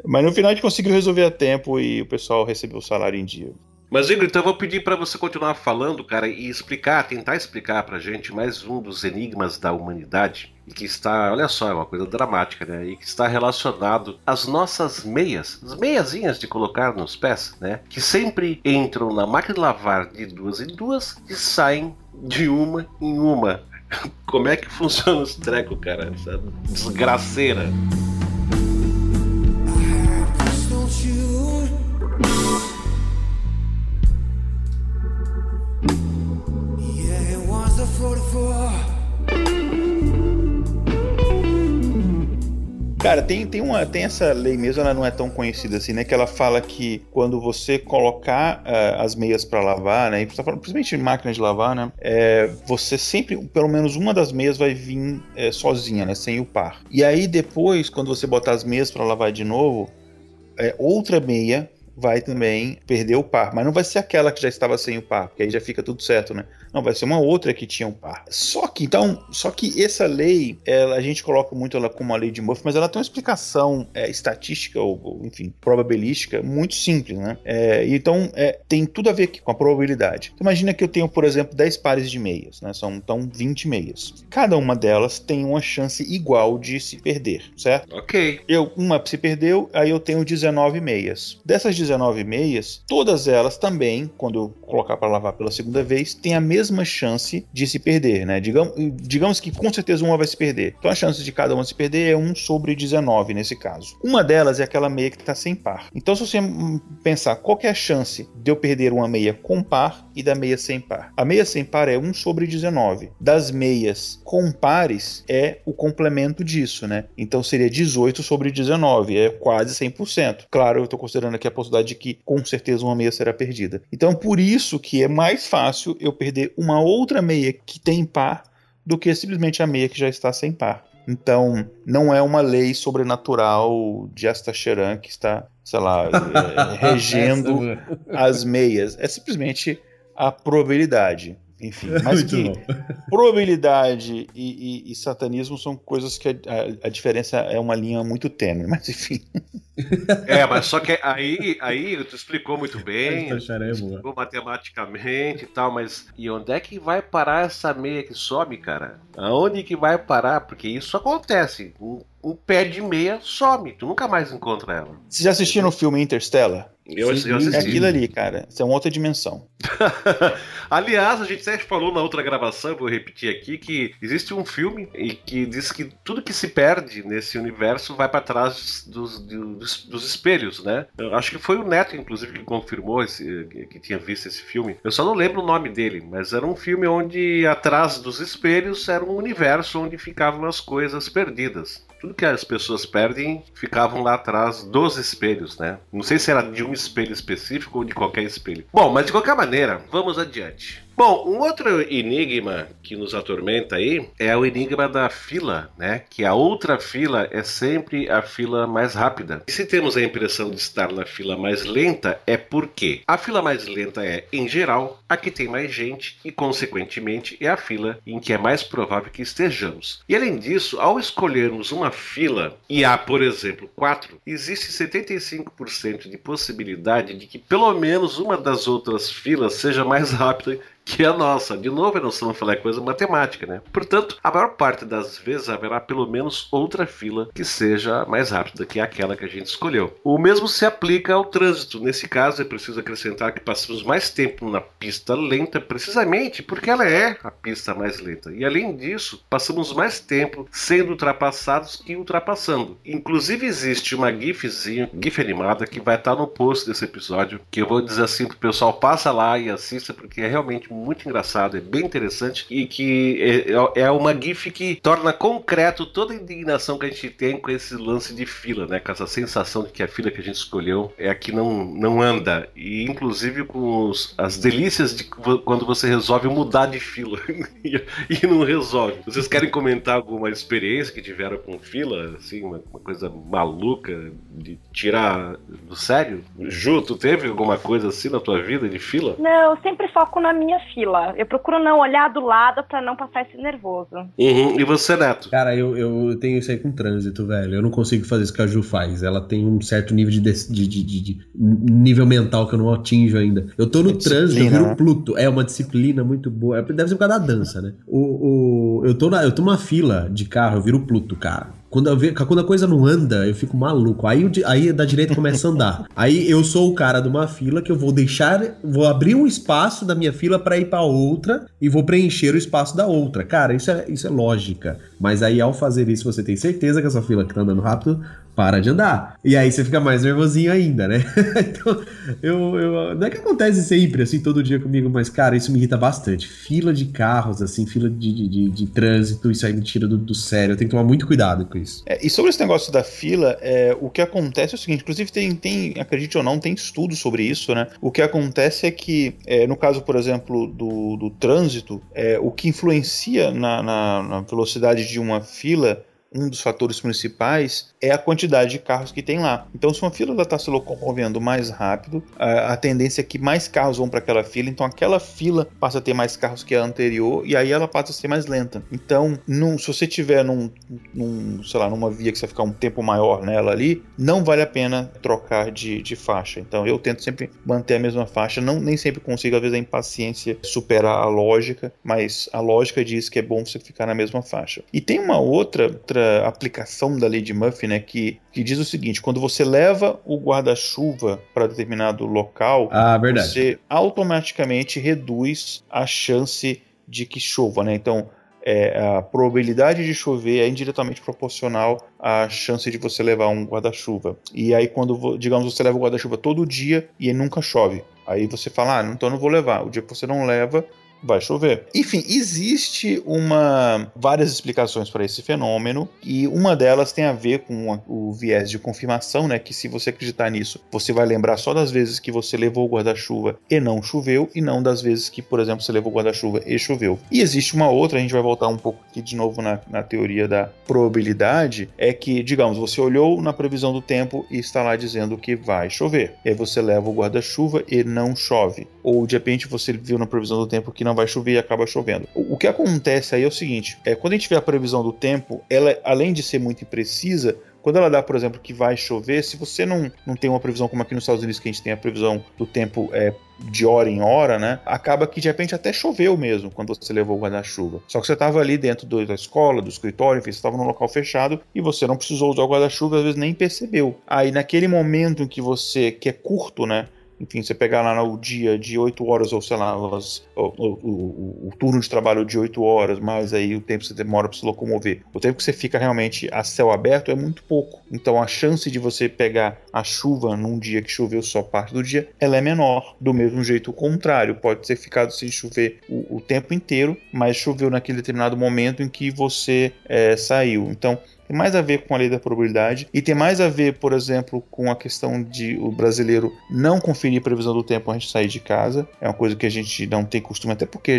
Mas no final a gente conseguiu resolver a tempo e o pessoal recebeu o salário em dia. Mas, Igor, então eu vou pedir para você continuar falando, cara, e explicar, tentar explicar pra gente mais um dos enigmas da humanidade, e que está, olha só, é uma coisa dramática, né? E que está relacionado às nossas meias, as meiazinhas de colocar nos pés, né? Que sempre entram na máquina de lavar de duas em duas e saem de uma em uma. Como é que funciona esse treco, cara? Essa desgraceira. Cara, tem, tem, uma, tem essa lei mesmo, ela não é tão conhecida assim, né? Que ela fala que quando você colocar uh, as meias para lavar, né? E tá falando, principalmente máquina de lavar, né? É, você sempre, pelo menos uma das meias vai vir é, sozinha, né? Sem o par. E aí depois, quando você botar as meias para lavar de novo, é, outra meia vai também perder o par, mas não vai ser aquela que já estava sem o par, porque aí já fica tudo certo, né? Não, vai ser uma outra que tinha um par. Só que, então, só que essa lei, ela, a gente coloca muito ela como a lei de Murphy, mas ela tem uma explicação é, estatística, ou, ou, enfim, probabilística, muito simples, né? É, então, é, tem tudo a ver com a probabilidade. Então, imagina que eu tenho, por exemplo, 10 pares de meias, né? São, então, 20 meias. Cada uma delas tem uma chance igual de se perder, certo? Ok. Eu, uma se perdeu, aí eu tenho 19 meias. Dessas 19 meias, todas elas também, quando eu colocar para lavar pela segunda vez, tem a mesma chance de se perder, né? Digamos, digamos que com certeza uma vai se perder. Então a chance de cada uma se perder é 1 sobre 19 nesse caso. Uma delas é aquela meia que está sem par. Então se você pensar qual é a chance de eu perder uma meia com par e da meia sem par. A meia sem par é 1 sobre 19. Das meias com pares é o complemento disso, né? Então seria 18 sobre 19, é quase 100%. Claro, eu estou considerando aqui a possibilidade de que com certeza uma meia será perdida. Então por isso que é mais fácil eu perder uma outra meia que tem par do que simplesmente a meia que já está sem par. Então, não é uma lei sobrenatural de Astacheran que está, sei lá, é, regendo as meias. É simplesmente a probabilidade. Enfim, mas que probabilidade e, e, e, satanismo são coisas que a, a, a, diferença é uma linha muito tênue, mas enfim. É, mas só que aí, aí tu explicou muito bem, explicou matematicamente e tal, mas e onde é que vai parar essa meia que some, cara? Aonde que vai parar? Porque isso acontece. Um, um pé de meia some, tu nunca mais encontra ela. Você já assistiu no filme Interstellar? Eu, Sim, eu assisti. É aquilo ali, cara. Isso é uma outra dimensão. Aliás, a gente sempre falou na outra gravação, vou repetir aqui, que existe um filme e que diz que tudo que se perde nesse universo vai para trás dos, dos, dos, espelhos, né? Eu acho que foi o Neto, inclusive, que confirmou esse, que tinha visto esse filme. Eu só não lembro o nome dele, mas era um filme onde atrás dos espelhos era um universo onde ficavam as coisas perdidas tudo que as pessoas perdem ficavam lá atrás dos espelhos, né? Não sei se era de um espelho específico ou de qualquer espelho. Bom, mas de qualquer maneira, vamos adiante. Bom, um outro enigma que nos atormenta aí é o enigma da fila, né? Que a outra fila é sempre a fila mais rápida. E se temos a impressão de estar na fila mais lenta, é porque a fila mais lenta é, em geral, a que tem mais gente e, consequentemente, é a fila em que é mais provável que estejamos. E além disso, ao escolhermos uma fila e há, por exemplo, quatro, existe 75% de possibilidade de que pelo menos uma das outras filas seja mais rápida que é a nossa. De novo, nós estamos falando coisa matemática, né? Portanto, a maior parte das vezes haverá pelo menos outra fila que seja mais rápida que aquela que a gente escolheu. O mesmo se aplica ao trânsito. Nesse caso, é preciso acrescentar que passamos mais tempo na pista lenta, precisamente porque ela é a pista mais lenta. E além disso, passamos mais tempo sendo ultrapassados que ultrapassando. Inclusive, existe uma GIFzinha, GIF animada, que vai estar no post desse episódio, que eu vou dizer assim pro pessoal: passa lá e assista, porque é realmente muito engraçado, é bem interessante e que é, é uma GIF que torna concreto toda a indignação que a gente tem com esse lance de fila, né? Com essa sensação de que a fila que a gente escolheu é a que não, não anda. E inclusive com os, as delícias de quando você resolve mudar de fila e não resolve. Vocês querem comentar alguma experiência que tiveram com fila? Assim, uma, uma coisa maluca de tirar do sério? Ju, tu teve alguma coisa assim na tua vida de fila? Não, eu sempre foco na minha fila. Eu procuro não olhar do lado para não passar esse nervoso. Uhum. E você, Neto? Cara, eu, eu tenho isso aí com trânsito, velho. Eu não consigo fazer isso que a Ju faz. Ela tem um certo nível de, de, de, de nível mental que eu não atinjo ainda. Eu tô no é trânsito, eu viro né? Pluto. É uma disciplina muito boa. Deve ser por causa da dança, né? O, o, eu, tô na, eu tô numa fila de carro, eu viro Pluto, cara. Quando, eu, quando a coisa não anda, eu fico maluco. Aí, aí da direita começa a andar. Aí eu sou o cara de uma fila que eu vou deixar, vou abrir um espaço da minha fila para ir para outra e vou preencher o espaço da outra. Cara, isso é, isso é lógica. Mas aí ao fazer isso, você tem certeza que a sua fila que tá andando rápido para de andar. E aí você fica mais nervosinho ainda, né? então, eu, eu, não é que acontece sempre, assim, todo dia comigo, mas, cara, isso me irrita bastante. Fila de carros, assim, fila de, de, de, de trânsito, isso aí me tira do, do sério. Eu tenho que tomar muito cuidado com isso. É, e sobre esse negócio da fila, é, o que acontece é o seguinte, inclusive tem, tem, acredite ou não, tem estudos sobre isso, né? O que acontece é que, é, no caso, por exemplo, do, do trânsito, é, o que influencia na, na, na velocidade de uma fila um dos fatores principais é a quantidade de carros que tem lá. Então, se uma fila está se locomovendo mais rápido, a, tendência é que mais carros vão para aquela fila, então aquela fila passa a ter mais carros que a anterior e aí ela passa a ser mais lenta. Então, num, se você tiver num, num, sei lá, numa via que você vai ficar um tempo maior nela ali, não vale a pena trocar de, de faixa. Então, eu tento sempre manter a mesma faixa, não nem sempre consigo, às vezes a impaciência superar a lógica, mas a lógica diz que é bom você ficar na mesma faixa. E tem uma outra, outra aplicação da lei de Murphy, né, que, que diz o seguinte: quando você leva o guarda-chuva para determinado local, ah, você automaticamente reduz a chance de que chova, né? Então, é, a probabilidade de chover é indiretamente proporcional à chance de você levar um guarda-chuva. E aí, quando, digamos, você leva o guarda-chuva todo dia e nunca chove, aí você fala, ah, então não vou levar. O dia que você não leva, vai chover. Enfim, existe uma várias explicações para esse fenômeno e uma delas tem a ver com o viés de confirmação, né, que se você acreditar nisso, você vai lembrar só das vezes que você levou o guarda-chuva e não choveu e não das vezes que, por exemplo, você levou o guarda-chuva e choveu. E existe uma outra, a gente vai voltar um pouco aqui de novo na, na teoria da probabilidade, é que, digamos, você olhou na previsão do tempo e está lá dizendo que vai chover. E aí você leva o guarda-chuva e não chove. Ou de repente você viu na previsão do tempo que não vai chover e acaba chovendo. O, o que acontece aí é o seguinte: é, quando a gente vê a previsão do tempo, ela, além de ser muito imprecisa, quando ela dá, por exemplo, que vai chover, se você não, não tem uma previsão como aqui nos Estados Unidos, que a gente tem a previsão do tempo é, de hora em hora, né? Acaba que de repente até choveu mesmo quando você levou o guarda-chuva. Só que você estava ali dentro do, da escola, do escritório, enfim, você estava num local fechado e você não precisou usar o guarda-chuva, às vezes nem percebeu. Aí naquele momento em que você, que é curto, né? Enfim, você pegar lá no dia de 8 horas, ou sei lá, o, o, o, o, turno de trabalho de 8 horas, mais aí o tempo que você demora para se locomover. O tempo que você fica realmente a céu aberto é muito pouco. Então a chance de você pegar a chuva num dia que choveu só parte do dia, ela é menor. Do mesmo jeito, o contrário, pode ter ficado sem chover o, tempo inteiro, mas choveu naquele determinado momento em que você é, saiu. Então, tem mais a ver com a lei da probabilidade e tem mais a ver, por exemplo, com a questão de o brasileiro não conferir a previsão do tempo antes de sair de casa. É uma coisa que a gente não tem costume, até porque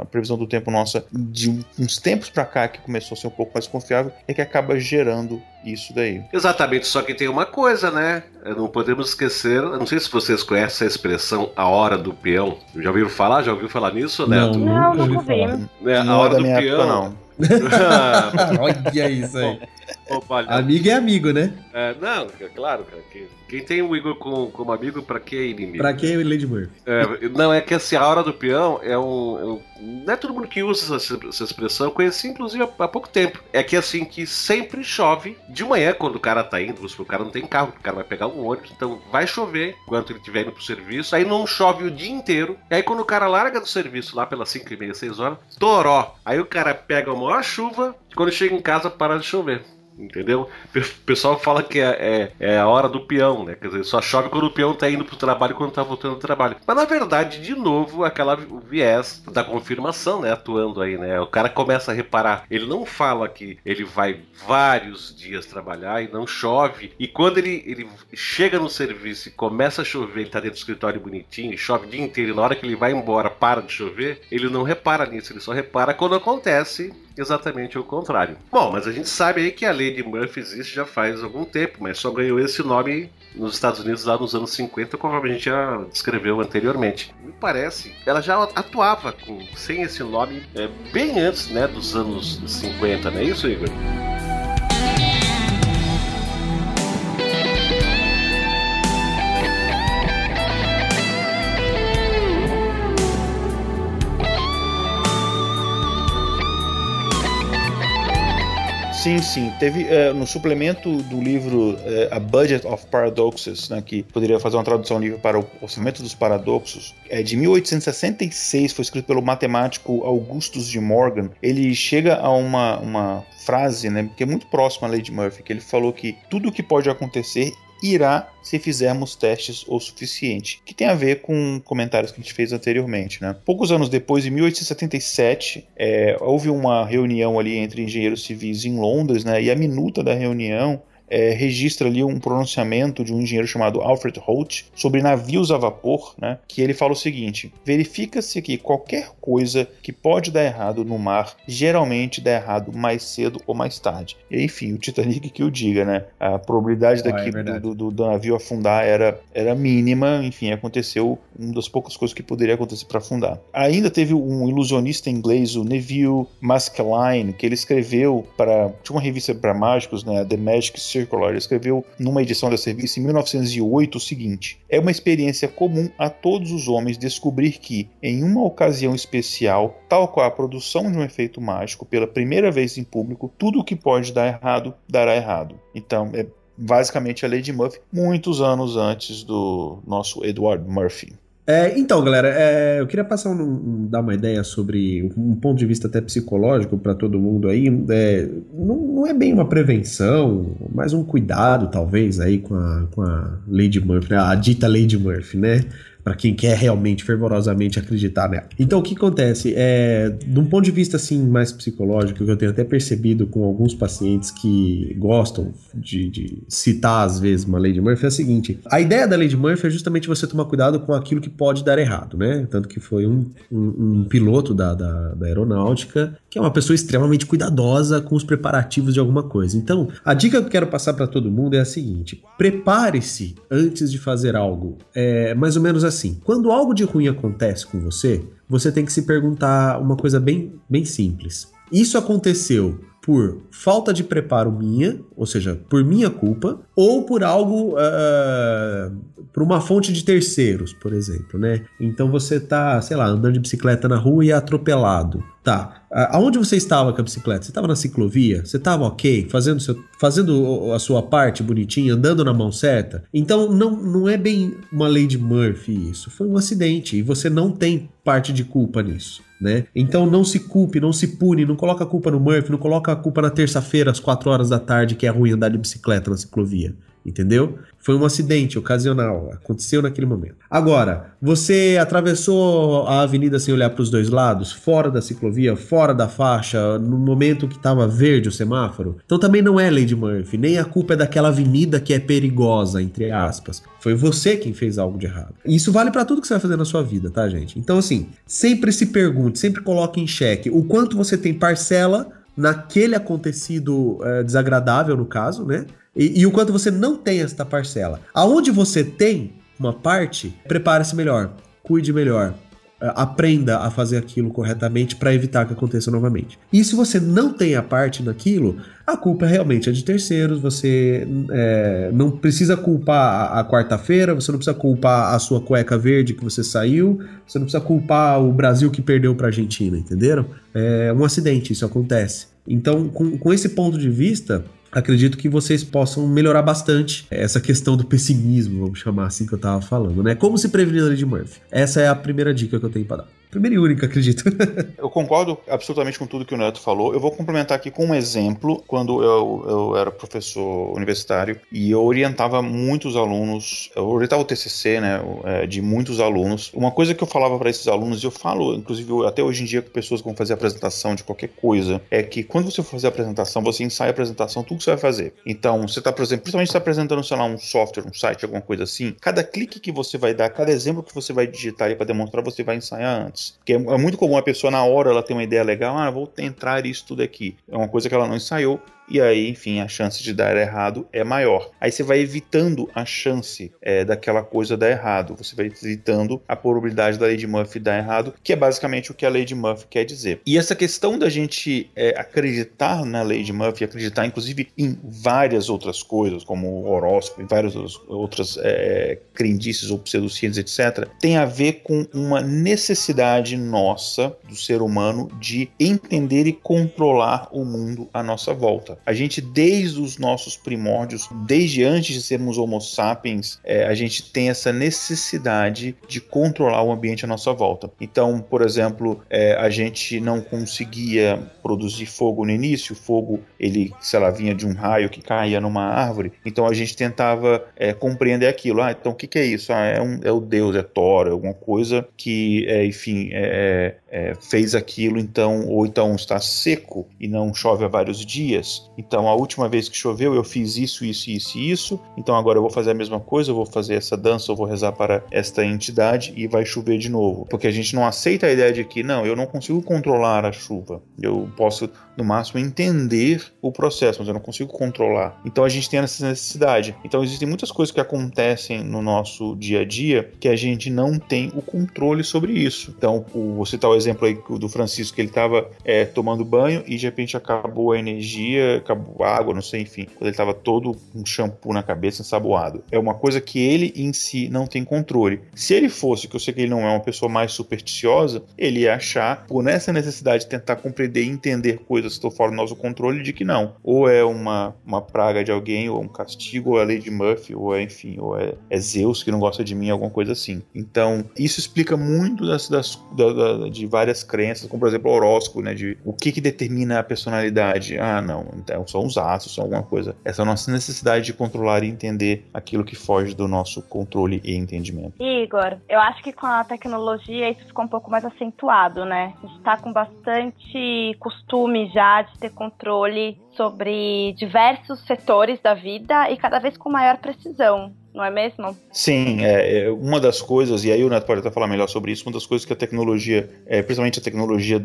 a previsão do tempo nossa, de uns tempos para cá, que começou a ser um pouco mais confiável, é que acaba gerando isso daí. Exatamente, só que tem uma coisa, né? Não podemos esquecer, não sei se vocês conhecem a expressão a hora do peão. Já ouviram falar? Já ouviu falar nisso, Neto? Não, não. É, a hora do peão. Época, não. Olha isso aí. Opa, amigo é amigo, né? É, não, é claro, cara. Quem, quem tem o Igor como, como amigo, pra que é inimigo? Pra que é o Lady Murphy? É, não, é que assim, a hora do peão é um, é um. Não é todo mundo que usa essa, essa expressão, eu conheci inclusive há, há, pouco tempo. É que assim, que sempre chove de manhã, quando o cara tá indo, o cara não tem carro, o cara vai pegar um ônibus, então vai chover enquanto ele estiver indo pro serviço, aí não chove o dia inteiro, e aí quando o cara larga do serviço lá pelas 5 e meia, 6 horas, toró. Aí o cara pega uma maior chuva, quando chega em casa para de chover. Entendeu? O pessoal fala que é, é, é, a hora do peão, né? Quer dizer, só chove quando o peão tá indo pro trabalho e quando tá voltando do trabalho. Mas na verdade, de novo, aquela viés da confirmação, né? Atuando aí, né? O cara começa a reparar. Ele não fala que ele vai vários dias trabalhar e não chove. E quando ele, ele chega no serviço e começa a chover, ele tá dentro do escritório bonitinho, e chove o dia inteiro, e na hora que ele vai embora para de chover, ele não repara nisso, ele só repara quando acontece exatamente o contrário. Bom, mas a gente sabe aí que a lei de Murphy existe já faz algum tempo, mas só ganhou esse nome nos Estados Unidos lá nos anos 50, conforme a gente já descreveu anteriormente. Me parece, ela já atuava com, sem esse nome é, bem antes né, dos anos 50, não é isso, Igor? Sim, sim. Teve uh, no suplemento do livro uh, A Budget of Paradoxes, né, que poderia fazer uma tradução livre para o orçamento dos paradoxos, é de 1866, foi escrito pelo matemático Augustus de Morgan. Ele chega a uma, uma frase, né, que é muito próxima à de Murphy, que ele falou que tudo o que pode acontecer irá se fizermos testes o suficiente, que tem a ver com comentários que a gente fez anteriormente. Né? Poucos anos depois, em 1877, é, houve uma reunião ali entre engenheiros civis em Londres, né, e a minuta da reunião é, registra ali um pronunciamento de um engenheiro chamado Alfred Holt sobre navios a vapor, né, que ele fala o seguinte: verifica-se que qualquer coisa que pode dar errado no mar geralmente dá errado mais cedo ou mais tarde. E enfim, o Titanic que o diga, né? A probabilidade ah, daqui é do, do, do, navio afundar era, era mínima, enfim, aconteceu uma das poucas coisas que poderia acontecer para afundar. Ainda teve um ilusionista inglês, o Neville Maskelyne, que ele escreveu para. Uma revista para mágicos, né? The Magic Circular escreveu numa edição da serviço em 1908 o seguinte: É uma experiência comum a todos os homens descobrir que, em uma ocasião especial, tal qual a produção de um efeito mágico pela primeira vez em público, tudo o que pode dar errado dará errado. Então, é basicamente a lei de Murphy, muitos anos antes do nosso Edward Murphy. É, então, galera, é, eu queria passar um, um, dar uma ideia sobre um ponto de vista até psicológico para todo mundo aí. É, não, não, é bem uma prevenção, mas um cuidado, talvez, aí com a, com a Lady Murphy, a dita Lady Murphy, né? Para quem quer realmente fervorosamente acreditar nela. Então o que acontece é, de um ponto de vista assim mais psicológico, que eu tenho até percebido com alguns pacientes que gostam de, de citar às vezes uma lei de Murphy é a seguinte: a ideia da lei de Murphy é justamente você tomar cuidado com aquilo que pode dar errado, né? Tanto que foi um, um, um piloto da, da, da aeronáutica que é uma pessoa extremamente cuidadosa com os preparativos de alguma coisa. Então, a dica que eu quero passar para todo mundo é a seguinte: prepare-se antes de fazer algo. É mais ou menos assim. Quando algo de ruim acontece com você, você tem que se perguntar uma coisa bem, bem simples. Isso aconteceu por falta de preparo minha, ou seja, por minha culpa, ou por algo, uh, por uma fonte de terceiros, por exemplo, né? Então você tá, sei lá, andando de bicicleta na rua e é atropelado. Tá. Aonde você estava com a bicicleta? Você estava na ciclovia? Você estava ok? Fazendo, seu, fazendo a sua parte bonitinha, andando na mão certa? Então não, não é bem uma lei de Murphy isso. Foi um acidente e você não tem parte de culpa nisso. Né? Então não se culpe, não se pune, não coloca a culpa no Murphy, não coloca a culpa na terça-feira às 4 horas da tarde que é ruim andar de bicicleta na ciclovia entendeu? Foi um acidente ocasional, aconteceu naquele momento. Agora, você atravessou a avenida sem olhar para os dois lados, fora da ciclovia, fora da faixa, no momento que estava verde o semáforo. Então também não é Lady Murphy, nem a culpa é daquela avenida que é perigosa, entre aspas. Foi você quem fez algo de errado. Isso vale para tudo que você vai fazer na sua vida, tá, gente? Então assim, sempre se pergunte, sempre coloque em xeque o quanto você tem parcela naquele acontecido é, desagradável, no caso, né? E, e o quanto você não tem esta parcela. Aonde você tem uma parte, prepare-se melhor, cuide melhor, eh, aprenda a fazer aquilo corretamente para evitar que aconteça novamente. E se você não tem a parte naquilo, a culpa realmente é de terceiros. Você é, não precisa culpar a, a quarta-feira, você não precisa culpar a sua cueca verde que você saiu, você não precisa culpar o Brasil que perdeu para a Argentina, entenderam? É um acidente, isso acontece. Então, com, com esse ponto de vista, acredito que vocês possam melhorar bastante essa questão do pessimismo, vamos chamar assim que eu tava falando, né? Como se prevenir da lei de Murphy? Essa é a primeira dica que eu tenho para dar. Primeira e única, acredito. eu concordo absolutamente com tudo que o Neto falou. Eu vou complementar aqui com um exemplo. Quando eu, eu era professor universitário e eu orientava muitos alunos, eu orientava o TCC, né, é, de muitos alunos. Uma coisa que eu falava para esses alunos, e eu falo, inclusive até hoje em dia com pessoas que vão fazer apresentação de qualquer coisa, é que quando você for fazer a apresentação, você ensaia a apresentação, tudo que você vai fazer. Então, você está, por exemplo, principalmente está apresentando, sei lá, um software, um site, alguma coisa assim, cada clique que você vai dar, cada exemplo que você vai digitar para demonstrar, você vai ensaiar antes. Porque é, muito comum a pessoa, na hora, ela ter uma ideia legal, ah, vou entrar isso tudo aqui. É uma coisa que ela não ensaiou, e aí, enfim, a chance de dar errado é maior. Aí você vai evitando a chance é, daquela coisa dar errado, você vai evitando a probabilidade da lei de Murphy dar errado, que é basicamente o que a lei de Murphy quer dizer. E essa questão da gente é, acreditar na lei de Murphy, acreditar inclusive em várias outras coisas, como o horóscopo e várias outras é, crendices ou pseudociências, etc., tem a ver com uma necessidade nossa, do ser humano, de entender e controlar o mundo à nossa volta. A gente, desde os nossos primórdios, desde antes de sermos Homo sapiens, é, a gente tem essa necessidade de controlar o ambiente à nossa volta. Então, por exemplo, é, a gente não conseguia produzir fogo no início, o fogo, ele, sei lá, vinha de um raio que caía numa árvore, então a gente tentava é, compreender aquilo. Ah, então o que, que é isso? Ah, é, um, é o Deus, é Thor, é alguma coisa que, é, enfim, é, é, fez aquilo, então, ou então está seco e não chove há vários dias, então, a última vez que choveu, eu fiz isso, isso, isso e isso. Então, agora eu vou fazer a mesma coisa, eu vou fazer essa dança, eu vou rezar para esta entidade e vai chover de novo. Porque a gente não aceita a ideia de que, não, eu não consigo controlar a chuva. Eu posso, no máximo, entender o processo, mas eu não consigo controlar. Então, a gente tem essa necessidade. Então, existem muitas coisas que acontecem no nosso dia a dia que a gente não tem o controle sobre isso. Então, vou citar o exemplo aí do Francisco, que ele estava é, tomando banho e de repente acabou a energia acabou água, não sei, enfim, quando ele estava todo com shampoo na cabeça, ensaboado. É uma coisa que ele em si não tem controle. Se ele fosse, que eu sei que ele não é uma pessoa mais supersticiosa, ele ia achar, por nessa necessidade de tentar compreender e entender coisas que estão fora do nosso controle, de que não. Ou é uma, uma praga de alguém, ou é um castigo, ou é de Murphy, ou é, enfim, ou é, é Zeus que não gosta de mim, alguma coisa assim. Então, isso explica muito das, das da, da, de várias crenças, como por exemplo o horóscopo, né? De o que, que determina a personalidade. Ah, não Então, são os aços, são alguma coisa. Essa nossa necessidade de controlar e entender aquilo que foge do nosso controle e entendimento. Igor, eu acho que com a tecnologia isso ficou um pouco mais acentuado, né? A gente tá com bastante costume de ter controle sobre diversos setores da vida e cada vez com maior precisão não é mesmo? Sim, é, é, uma das coisas, e aí o Neto pode até falar melhor sobre isso, uma das coisas que a tecnologia, é, principalmente a tecnologia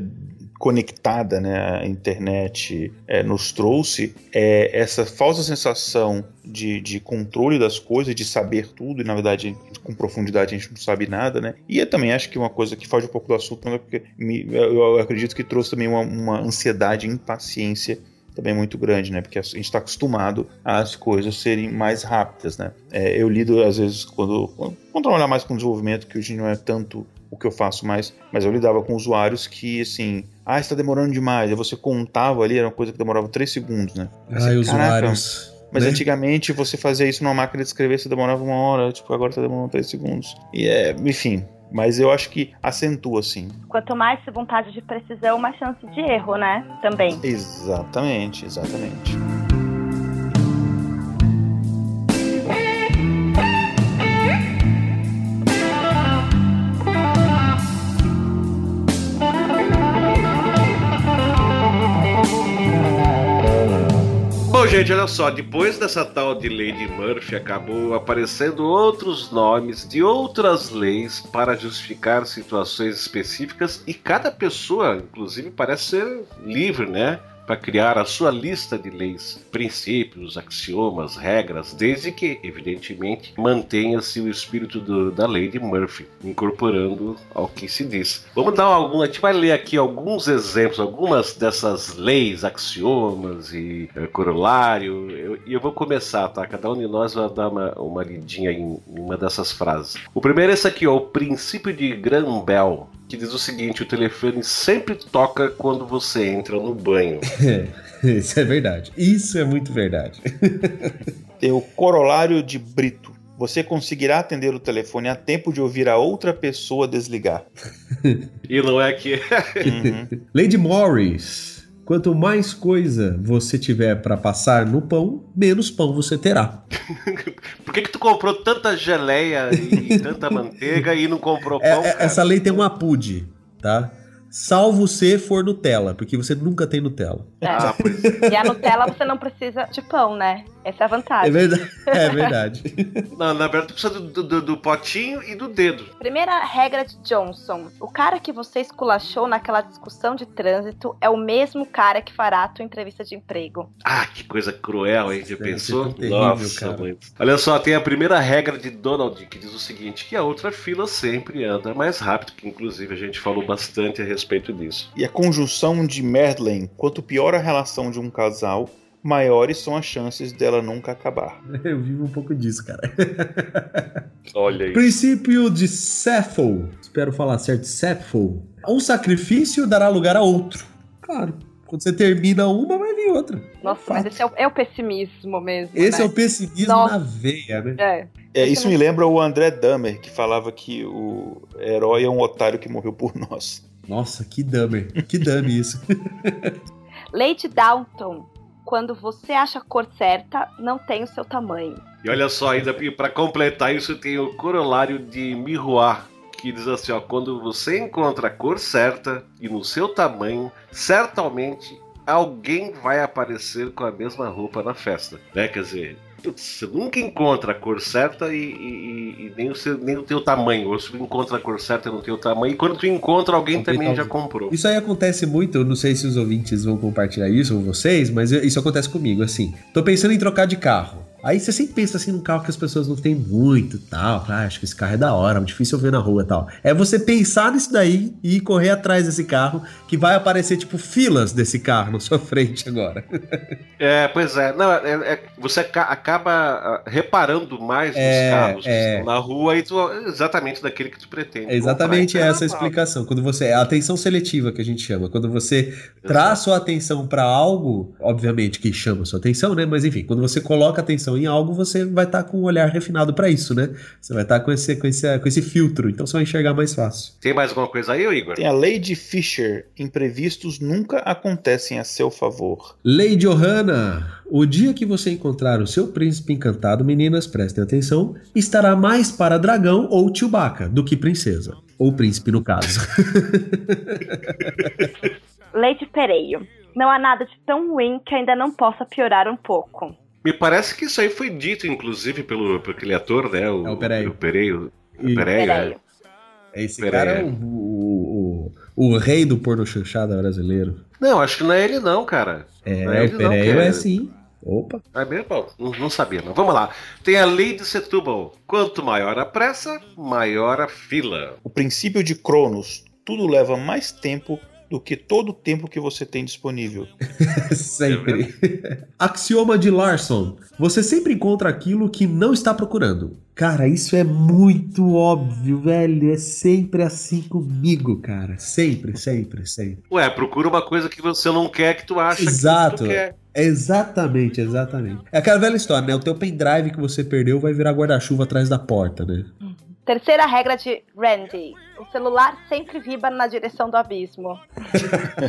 conectada, né, a internet é, nos trouxe, é essa falsa sensação de, de controle das coisas, de saber tudo, e na verdade, com profundidade, a gente não sabe nada, né? E eu também acho que uma coisa que foge um pouco do assunto, né, porque me, eu, acredito que trouxe também uma, uma ansiedade, impaciência também muito grande, né? Porque a gente está acostumado às coisas serem mais rápidas, né? É, eu lido, às vezes, quando, quando trabalhar mais com desenvolvimento, que hoje não é tanto o que eu faço mais, mas eu lidava com usuários que, assim, ah, está demorando demais. Aí você contava ali, era uma coisa que demorava 3 segundos, né? Ah, usuários. Mas né? antigamente você fazia isso numa máquina de escrever, você demorava uma hora, tipo, agora está demorando 3 segundos. E é, enfim, mas eu acho que acentua, sim. Quanto mais vontade de precisão, mais chance de erro, né? Também. Exatamente, exatamente. Gente, olha só, depois dessa tal de Lady Murphy, acabou aparecendo outros nomes de outras leis para justificar situações específicas e cada pessoa, inclusive, parece ser livre, né? Para criar a sua lista de leis, princípios, axiomas, regras, desde que, evidentemente, mantenha-se o espírito do, da lei de Murphy, incorporando ao que se diz. Vamos dar algum, a gente vai ler aqui alguns exemplos, algumas dessas leis, axiomas e é, corolário, e eu, eu, vou começar, tá? Cada um de nós vai dar uma, uma lidinha em, uma dessas frases. O primeiro é esse aqui, ó, o princípio de Graham-Bell que diz o seguinte: o telefone sempre toca quando você entra no banho. isso é verdade. Isso é muito verdade. Tem o corolário de Brito. Você conseguirá atender o telefone a tempo de ouvir a outra pessoa desligar. e não é que. uhum. Lady Morris. Quanto mais coisa você tiver para passar no pão, menos pão você terá. Por que, que tu comprou tanta geleia e tanta manteiga e não comprou é, pão? É, essa lei tem uma pude, tá? Salvo se for Nutella, porque você nunca tem Nutella. É. Ah, e a Nutella você não precisa de pão, né? Essa é a vantagem. É verdade. É verdade. não, na verdade, tu precisa do, do, do, potinho e do dedo. Primeira regra de Johnson: o cara que você esculachou naquela discussão de trânsito é o mesmo cara que fará a tua entrevista de emprego. Ah, que coisa cruel, hein? Já pensou? É terrível, Nossa, cara. Olha só, tem a primeira regra de Donald que diz o seguinte: que a outra fila sempre anda mais rápido, que inclusive a gente falou bastante a respeito disso. E a conjunção de Merlin: quanto pior a relação de um casal, maiores são as chances dela nunca acabar. Eu vivo um pouco disso, cara. Olha aí. Princípio de Cepho. Espero falar certo. Cepho. Um sacrifício dará lugar a outro. Claro. Quando você termina uma, vai vir outra. Nossa, mas esse é o, é o pessimismo mesmo. Esse né? é o pessimismo Nossa. na veia, né? É. É, isso me lembra o André Dahmer, que falava que o herói é um otário que morreu por nós. Nossa, que Dahmer. Que Dahmer isso. Lady Downton quando você acha a cor certa, não tem o seu tamanho. E olha só, ainda para completar isso, tem o corolário de Miroir, que diz assim: ó, quando você encontra a cor certa e no seu tamanho, certamente alguém vai aparecer com a mesma roupa na festa. Né? Quer dizer, você nunca encontra a cor certa e, e, e, nem, o seu, nem o teu tamanho. Ou você encontra a cor certa e não tem o tamanho. E quando tu encontra, alguém também já comprou. Isso aí acontece muito, eu não sei se os ouvintes vão compartilhar isso ou vocês, mas isso acontece comigo, assim. Tô pensando em trocar de carro. Aí você sempre pensa assim num carro que as pessoas não têm muito tal. Ah, acho que esse carro é da hora, é difícil eu ver na rua tal. É você pensar nisso daí e correr atrás desse carro, que vai aparecer, tipo, filas desse carro na sua frente agora. É, pois é. Não, é, é você acaba ah, reparando mais é, nos carros é. na rua e tu, exatamente daquele que tu pretende. É exatamente comprar. essa a explicação. Quando você. É a atenção seletiva que a gente chama. Quando você Exato. traz sua atenção para algo, obviamente que chama sua atenção, né? Mas enfim, quando você coloca atenção atenção em algo, você vai estar tá com um olhar refinado para isso, né? Você vai estar tá com esse, com, esse, com esse filtro, então você vai enxergar mais fácil. Tem mais alguma coisa aí, Igor? Tem a lei de Fisher: imprevistos nunca acontecem a seu favor. Lei de Ohana: o dia que você encontrar o seu príncipe encantado, meninas, prestem atenção, estará mais para dragão ou Chewbacca do que princesa. Ou príncipe, no caso. Lei de Pereio. Não há nada de tão ruim que ainda não possa piorar um pouco. Me parece que isso aí foi dito, inclusive, pelo, pelo aquele ator, né? O, é o Pereio. O Pereio. O Pereio. É. Esse Pereio. cara é o, o, o, o, rei do porno chanchada brasileiro. Não, acho que não é ele não, cara. É, é o Pereio é, é sim. Opa. É mesmo? Não, não sabia, não. Vamos lá. Tem a lei de Setúbal. Quanto maior a pressa, maior a fila. O princípio de Cronos. Tudo leva mais tempo do que todo o tempo que você tem disponível. sempre. Axioma de Larson. Você sempre encontra aquilo que não está procurando. Cara, isso é muito óbvio, velho. É sempre assim comigo, cara. Sempre, sempre, sempre. Ué, procura uma coisa que você não quer que tu acha Exato. que tu quer. Exatamente, exatamente. É aquela velha história, né? O teu pendrive que você perdeu vai virar guarda-chuva atrás da porta, né? Terceira regra de Randy. O celular sempre vibra na direção do abismo.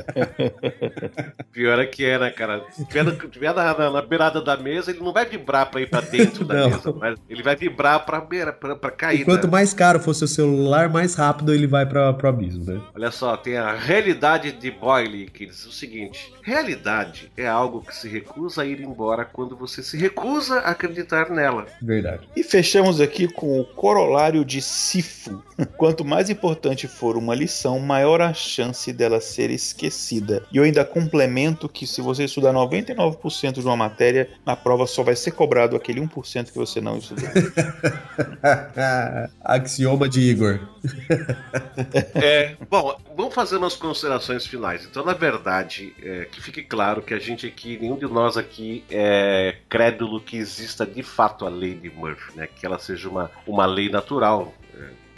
Pior é que é, né, cara? Se tiver, na, na, na, beirada da mesa, ele não vai vibrar pra ir pra dentro da mesa, mas ele vai vibrar pra, beira, pra, pra cair. E quanto né? mais caro for seu celular, mais rápido ele vai pra, pro abismo, né? Olha só, tem a realidade de Boyle, que diz o seguinte: realidade é algo que se recusa a ir embora quando você se recusa a acreditar nela. Verdade. E fechamos aqui com o corolário de Sifo. Quanto mais importante for uma lição, maior a chance dela ser esquecida. E eu ainda complemento que se você estudar 99% de uma matéria, na prova só vai ser cobrado aquele 1% que você não estudou. Axioma de Igor. é, bom, vamos fazer umas considerações finais. Então, na verdade, é, que fique claro que a gente aqui, nenhum de nós aqui é crédulo que exista de fato a lei de Murphy, né? Que ela seja uma, uma lei natural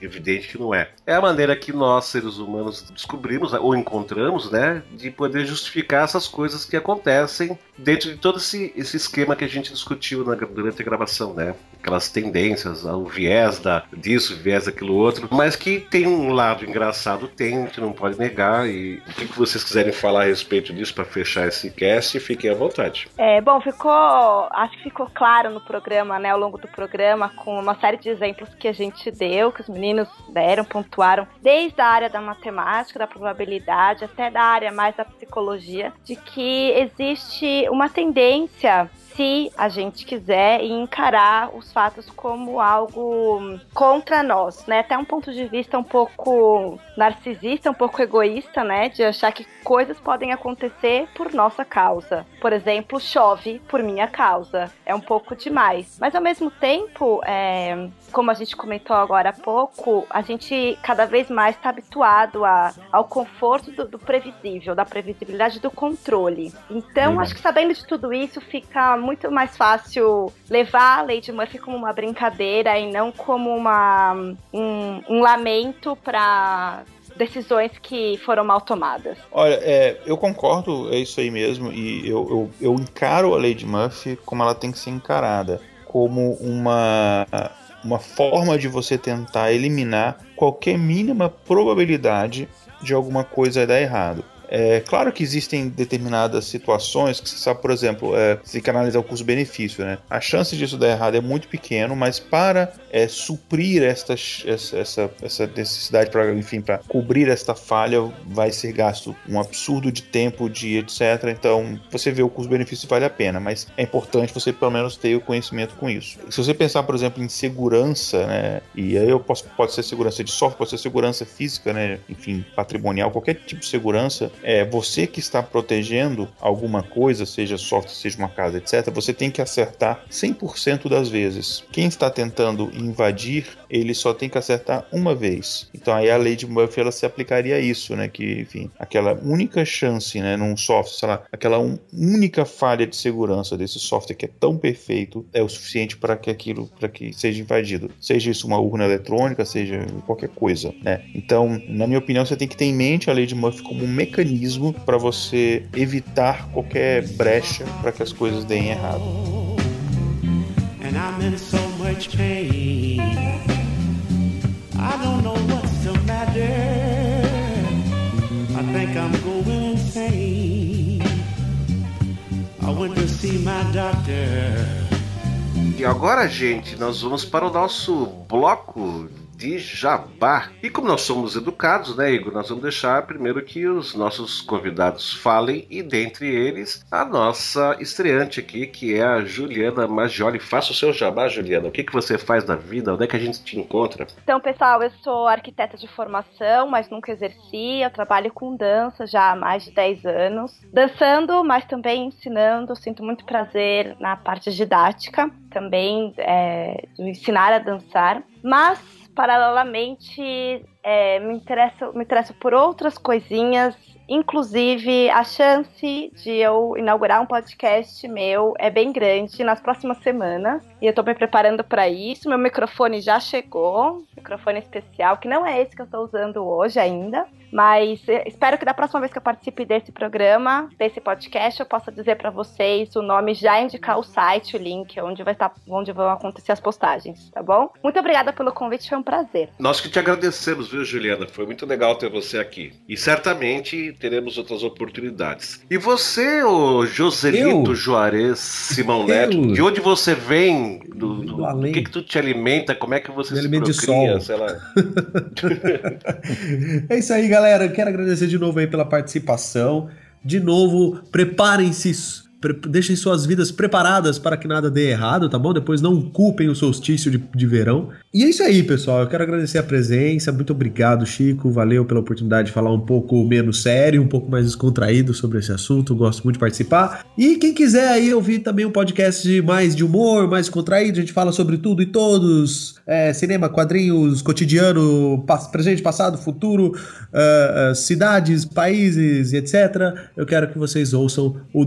evidente que não é. É a maneira que nós, seres humanos, descobrimos ou encontramos, né, de poder justificar essas coisas que acontecem dentro de todo esse, esse esquema que a gente discutiu na, durante a gravação, né? Aquelas tendências, o viés da, disso, viés daquilo outro, mas que tem um lado engraçado, tem, que não pode negar. E o que, que vocês quiserem falar a respeito disso para fechar esse cast, fiquem à vontade. É, bom, ficou. Acho que ficou claro no programa, né, ao longo do programa, com uma série de exemplos que a gente deu, que os meninos deram, pontuaram, desde a área da matemática, da probabilidade, até da área mais da psicologia, de que existe uma tendência se a gente quiser encarar os fatos como algo contra nós, né? Até um ponto de vista um pouco narcisista, um pouco egoísta, né? De achar que coisas podem acontecer por nossa causa. Por exemplo, chove por minha causa. É um pouco demais. Mas ao mesmo tempo, é, como a gente comentou agora há pouco, a gente cada vez mais está habituado a, ao conforto do, do, previsível, da previsibilidade do controle. Então, acho que sabendo de tudo isso, fica muito mais fácil levar a Lady Murphy como uma brincadeira e não como uma, um, um lamento para decisões que foram mal tomadas. Olha, é, eu concordo, é isso aí mesmo, e eu, eu, eu encaro a Lady Murphy como ela tem que ser encarada como uma uma forma de você tentar eliminar qualquer mínima probabilidade de alguma coisa dar errado. É claro que existem determinadas situações que você sabe, por exemplo, é, você tem que analisar o custo-benefício, né? A chance disso dar errado é muito pequeno, mas para é, suprir esta, essa, essa, necessidade, para enfim, para cobrir esta falha, vai ser gasto um absurdo de tempo, de etc. Então, você vê o custo-benefício vale a pena, mas é importante você pelo menos ter o conhecimento com isso. Se você pensar, por exemplo, em segurança, né? E aí eu posso, pode ser segurança de software, pode ser segurança física, né? Enfim, patrimonial, qualquer tipo de segurança é você que está protegendo alguma coisa, seja software, seja uma casa, etc., você tem que acertar 100% das vezes. Quem está tentando invadir, ele só tem que acertar uma vez. Então aí a lei de Murphy ela se aplicaria a isso, né? Que, enfim, aquela única chance, né, num software, sei lá, aquela un única falha de segurança desse software que é tão perfeito é o suficiente para que aquilo, para que seja invadido. Seja isso uma urna eletrônica, seja qualquer coisa, né? Então, na minha opinião, você tem que ter em mente a lei de Murphy como um mecanismo mecanismo para você evitar qualquer brecha para que as coisas deem errado. E agora, gente, nós vamos para o nosso bloco de jabá. E como nós somos educados, né, Igor? Nós vamos deixar primeiro que os nossos convidados falem e dentre eles a nossa estreante aqui, que é a Juliana Maggioli. Faça o seu jabá, Juliana. O que, que você faz na vida? Onde é que a gente te encontra? Então, pessoal, eu sou arquiteta de formação, mas nunca exerci. Eu trabalho com dança já há mais de 10 anos. Dançando, mas também ensinando. Sinto muito prazer na parte didática, também é, ensinar a dançar. Mas paralelamente é, me, interesso, me interesso por outras coisinhas, inclusive a chance de eu inaugurar um podcast meu é bem grande nas próximas semanas. E eu tô me preparando para isso. Meu microfone já chegou, microfone especial, que não é esse que eu tô usando hoje ainda, mas espero que da próxima vez que eu participe desse programa, desse podcast, eu possa dizer para vocês o nome, já indicar o site, o link, onde vai estar, onde vão acontecer as postagens, tá bom? Muito obrigada pelo convite, foi um prazer. Nós que te agradecemos, viu, Juliana? Foi muito legal ter você aqui. E certamente teremos outras oportunidades. E você, o Joselito Eu? Juarez Simão Eu? Neto, de onde você vem? Do, do, Do do que, que tu te alimenta? Como é que você Me se procria? sol. Sei lá. É isso aí, galera. Quero agradecer de novo aí pela participação. De novo, preparem-se. Deixem suas vidas preparadas para que nada dê errado, tá bom? Depois não culpem o solstício de, de verão. E é isso aí, pessoal. Eu quero agradecer a presença. Muito obrigado, Chico. Valeu pela oportunidade de falar um pouco menos sério, um pouco mais descontraído sobre esse assunto. Gosto muito de participar. E quem quiser aí ouvir também um podcast de mais de humor, mais descontraído, a gente fala sobre tudo e todos. É, cinema, quadrinhos, cotidiano, presente, passado, futuro, ah, ah, cidades, países etc. Eu quero que vocês ouçam o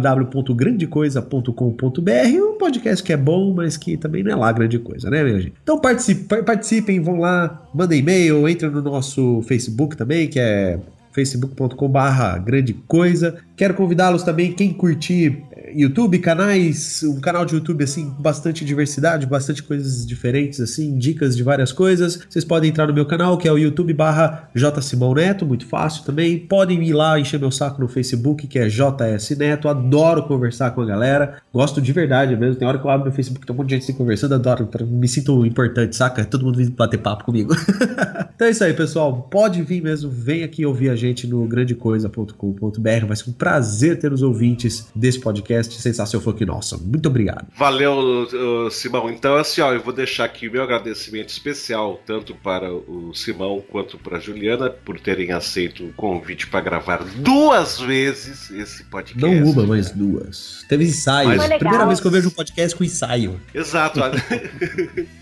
www.grandecoisa.com.br, um podcast que é bom, mas que também não é lá grande coisa, né, minha gente? Então participe- participem, vão lá, mandem e-mail, entrem no nosso Facebook também, que é facebook.com/barra grande coisa. Quero convidá-los também, quem curtir YouTube, canais, um canal de YouTube assim, bastante diversidade, bastante coisas diferentes, assim, dicas de várias coisas. Vocês podem entrar no meu canal, que é o YouTube barra J Simão Neto, muito fácil também. Podem ir lá encher meu saco no Facebook, que é JS Neto. Adoro conversar com a galera. Gosto de verdade mesmo. Tem hora que eu abro meu Facebook, tem um monte de gente assim conversando, adoro, me sinto importante, saca? Todo mundo vem bater papo comigo. então é isso aí, pessoal. Pode vir mesmo, vem aqui ouvir a gente no grandecoisa.com.br. Vai ser um prazer ter os ouvintes desse podcast Sensação Funk Nossa. Muito obrigado. Valeu, Simão. Então, assim, ó, eu vou deixar aqui o meu agradecimento especial, tanto para o Simão quanto para a Juliana, por terem aceito o convite para gravar duas vezes esse podcast. Não uma, mas duas. Teve ensaio. Mas- legal. Primeira vez que eu vejo um podcast com ensaio. Exato.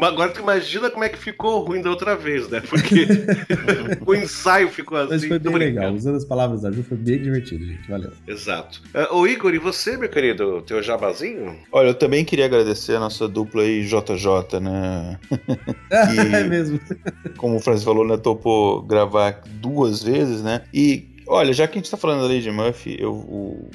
Mas agora tu imagina como é que ficou ruim da outra vez, né? Porque o ensaio ficou assim. Mas foi bem legal. Usando as palavras da Ju, foi bem divertido, gente. Valeu. Exato. Uh, ô Igor, e você, meu querido, teu jabazinho? Olha, eu também queria agradecer a nossa dupla aí, JJ, né? é mesmo. Como o Francis falou, né? Topou gravar duas vezes, né? E, olha, já que a gente tá falando da Lady Murphy, eu, o,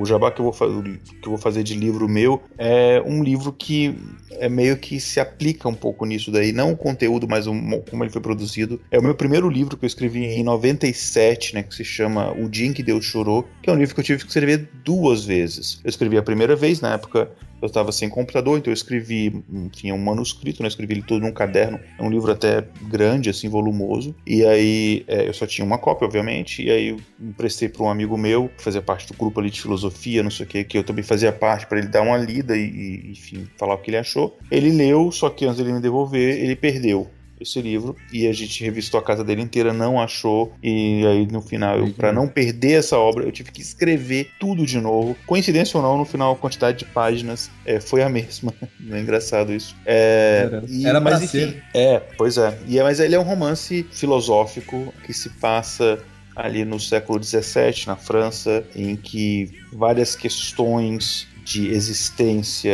o jabá que eu, vou que eu vou fazer de livro meu é um livro que é meio que se aplica um pouco nisso daí. Não o conteúdo, mas mo- como ele foi produzido. É o meu primeiro livro que eu escrevi em 97, né? Que se chama O Dia em que Deus Chorou, que é um livro que eu tive que escrever duas vezes. Eu escrevi a primeira vez, na época eu estava sem computador, então eu escrevi, enfim, um manuscrito, né? Escrevi ele todo num caderno. É um livro até grande, assim, volumoso. E aí é, eu só tinha uma cópia, obviamente. E aí eu emprestei para um amigo meu, que fazia parte do grupo ali de filosofia, não sei o que, que eu também fazia parte, para ele dar uma lida e, e, enfim, falar o que ele achou. Ele leu, só que antes dele me devolver, ele perdeu esse livro e a gente revistou a casa dele inteira, não achou e aí no final, para não perder essa obra, eu tive que escrever tudo de novo. Coincidência ou não, no final a quantidade de páginas é, foi a mesma. é engraçado isso. É, Era- e- era mas, enfim, ser. É, pois é. E é. Mas ele é um romance filosófico que se passa ali no século XVII, na França, em que várias questões de existência,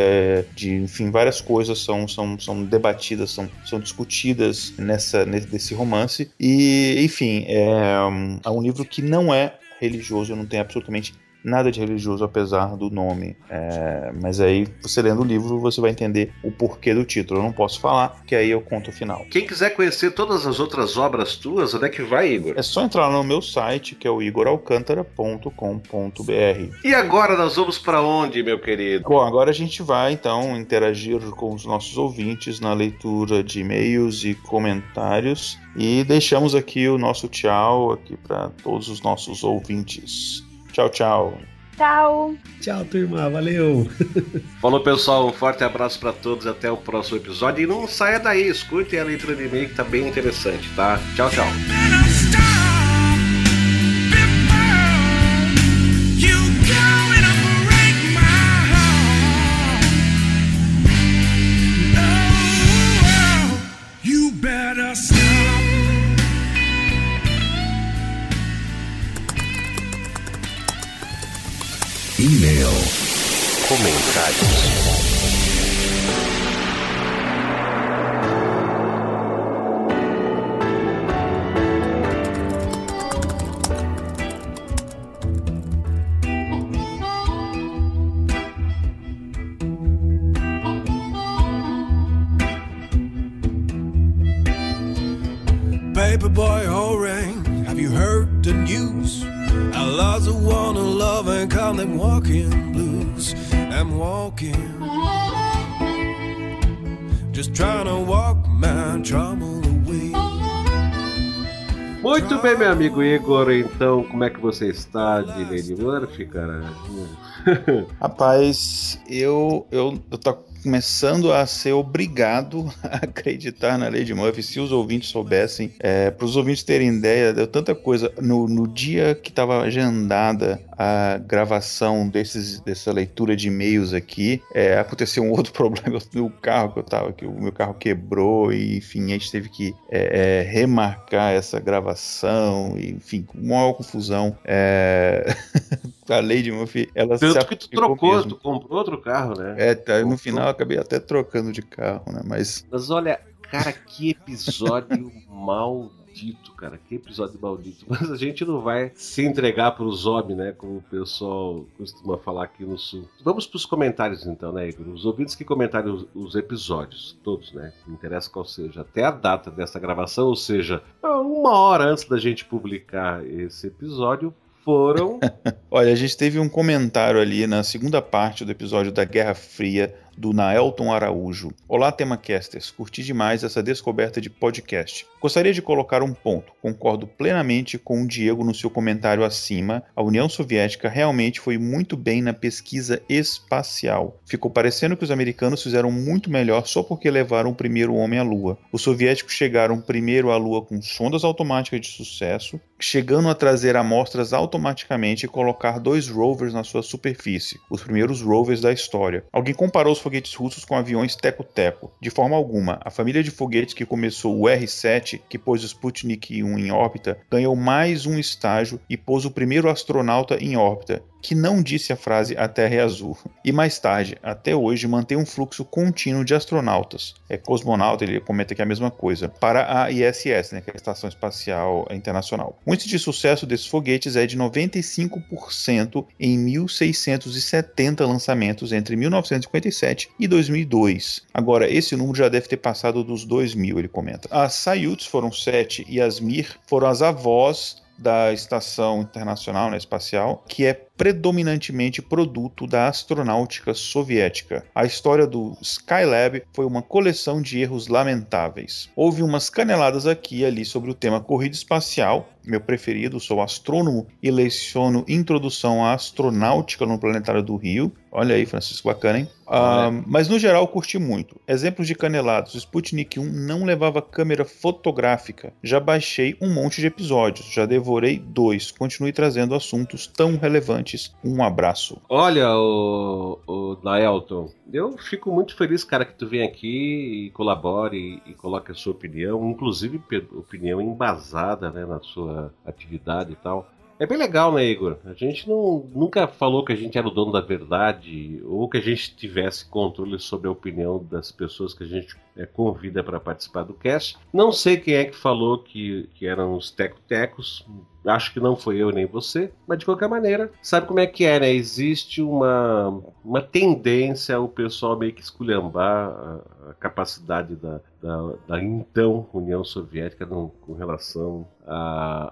de enfim, várias coisas são, são, são debatidas, são, são discutidas nessa, nesse romance. E, enfim, é é um livro que não é religioso, não tem absolutamente nada de religioso apesar do nome. É, mas aí, você lendo o livro, você vai entender o porquê do título. Eu não posso falar, que aí eu conto o final. Quem quiser conhecer todas as outras obras tuas, onde é que vai, Igor? É só entrar no meu site, que é o igoralcantara.com.br. E agora nós vamos para onde, meu querido? Bom, agora a gente vai então interagir com os nossos ouvintes na leitura de e-mails e comentários e deixamos aqui o nosso tchau aqui para todos os nossos ouvintes. Tchau, tchau. Tchau. Tchau, turma. Valeu. Falou, pessoal. Um forte abraço para todos. Até o próximo episódio. E não saia daí. Escute a leitura de e-mail que tá bem interessante, tá? Tchau, tchau. Comentários. Paperboy Orang, have you heard the news? I lost the one I love and call them walking blues. I'm walking, just trying to walk my trouble away. Muito bem, meu amigo Igor. Então, como é que você está de Lady Murphy, cara? Rapaz, eu, eu, eu tô começando a ser obrigado a acreditar na lei de Murphy. Se os ouvintes soubessem, é, para os ouvintes terem ideia, deu tanta coisa. No, no dia que estava agendada a gravação desses, dessa leitura de e-mails aqui, é, aconteceu um outro problema no carro que eu tava, que o meu carro quebrou e, enfim, a gente teve que é, é, remarcar essa gravação, e, enfim, uma confusão. A Lady Murphy, ela Tanto se que tu trocou, mesmo. tu comprou outro carro, né? É, tá, no final eu acabei até trocando de carro, né? Mas Mas olha, cara, que episódio maldito, cara. Que episódio maldito. Mas a gente não vai se entregar pro zombie, né? Como o pessoal costuma falar aqui no sul. Vamos pros comentários então, né, Igor? Os ouvintes que comentaram os, os episódios, todos, né? Não interessa qual seja. Até a data dessa gravação, ou seja, uma hora antes da gente publicar esse episódio, foram Olha, a gente teve um comentário ali na segunda parte do episódio da Guerra Fria do Naelton Araújo. Olá, Temacasters. Curti demais essa descoberta de podcast. Gostaria de colocar um ponto. Concordo plenamente com o Diego no seu comentário acima. A União Soviética realmente foi muito bem na pesquisa espacial. Ficou parecendo que os americanos fizeram muito melhor só porque levaram o primeiro homem à Lua. Os soviéticos chegaram primeiro à Lua com sondas automáticas de sucesso, chegando a trazer amostras automaticamente e colocar dois rovers na sua superfície, os primeiros rovers da história. Alguém comparou os foguetes russos com aviões teco-teco. De forma alguma, a família de foguetes que começou o R-7, que pôs o Sputnik 1 em órbita, ganhou mais um estágio e pôs o primeiro astronauta em órbita, que não disse a frase a Terra é azul. E mais tarde, até hoje, mantém um fluxo contínuo de astronautas. É cosmonauta, ele comenta que é a mesma coisa, para a ISS, né, que é a Estação Espacial Internacional. O índice de sucesso desses foguetes é de 95% em 1670 lançamentos entre 1957 e 2002. Agora, esse número já deve ter passado dos 2000, ele comenta. As Sayuts foram sete e as Mir foram as avós da Estação Internacional né, Espacial, que é predominantemente produto da astronáutica soviética. A história do Skylab foi uma coleção de erros lamentáveis. Houve umas caneladas aqui e ali sobre o tema corrida espacial, meu preferido, sou astrônomo e leciono Introdução à Astronáutica no Planetário do Rio. Olha aí, Francisco, bacana, hein? Ah, mas no geral curti muito. Exemplos de canelados: o Sputnik 1 não levava câmera fotográfica. Já baixei um monte de episódios, já devorei dois. Continue trazendo assuntos tão relevantes. Um abraço. Olha, o, o eu fico muito feliz, cara, que tu vem aqui e colabore e, coloque a sua opinião, inclusive opinião embasada né, na sua atividade e tal. É bem legal, né, Igor? A gente não, nunca falou que a gente era o dono da verdade ou que a gente tivesse controle sobre a opinião das pessoas que a gente é, convida para participar do cast. Não sei quem é que falou que, que eram os teco-tecos, acho que não foi eu nem você, mas de qualquer maneira, sabe como é que é, né? Existe uma, uma tendência ao pessoal meio que esculhambar a, a capacidade da, da, da, então União Soviética no, com relação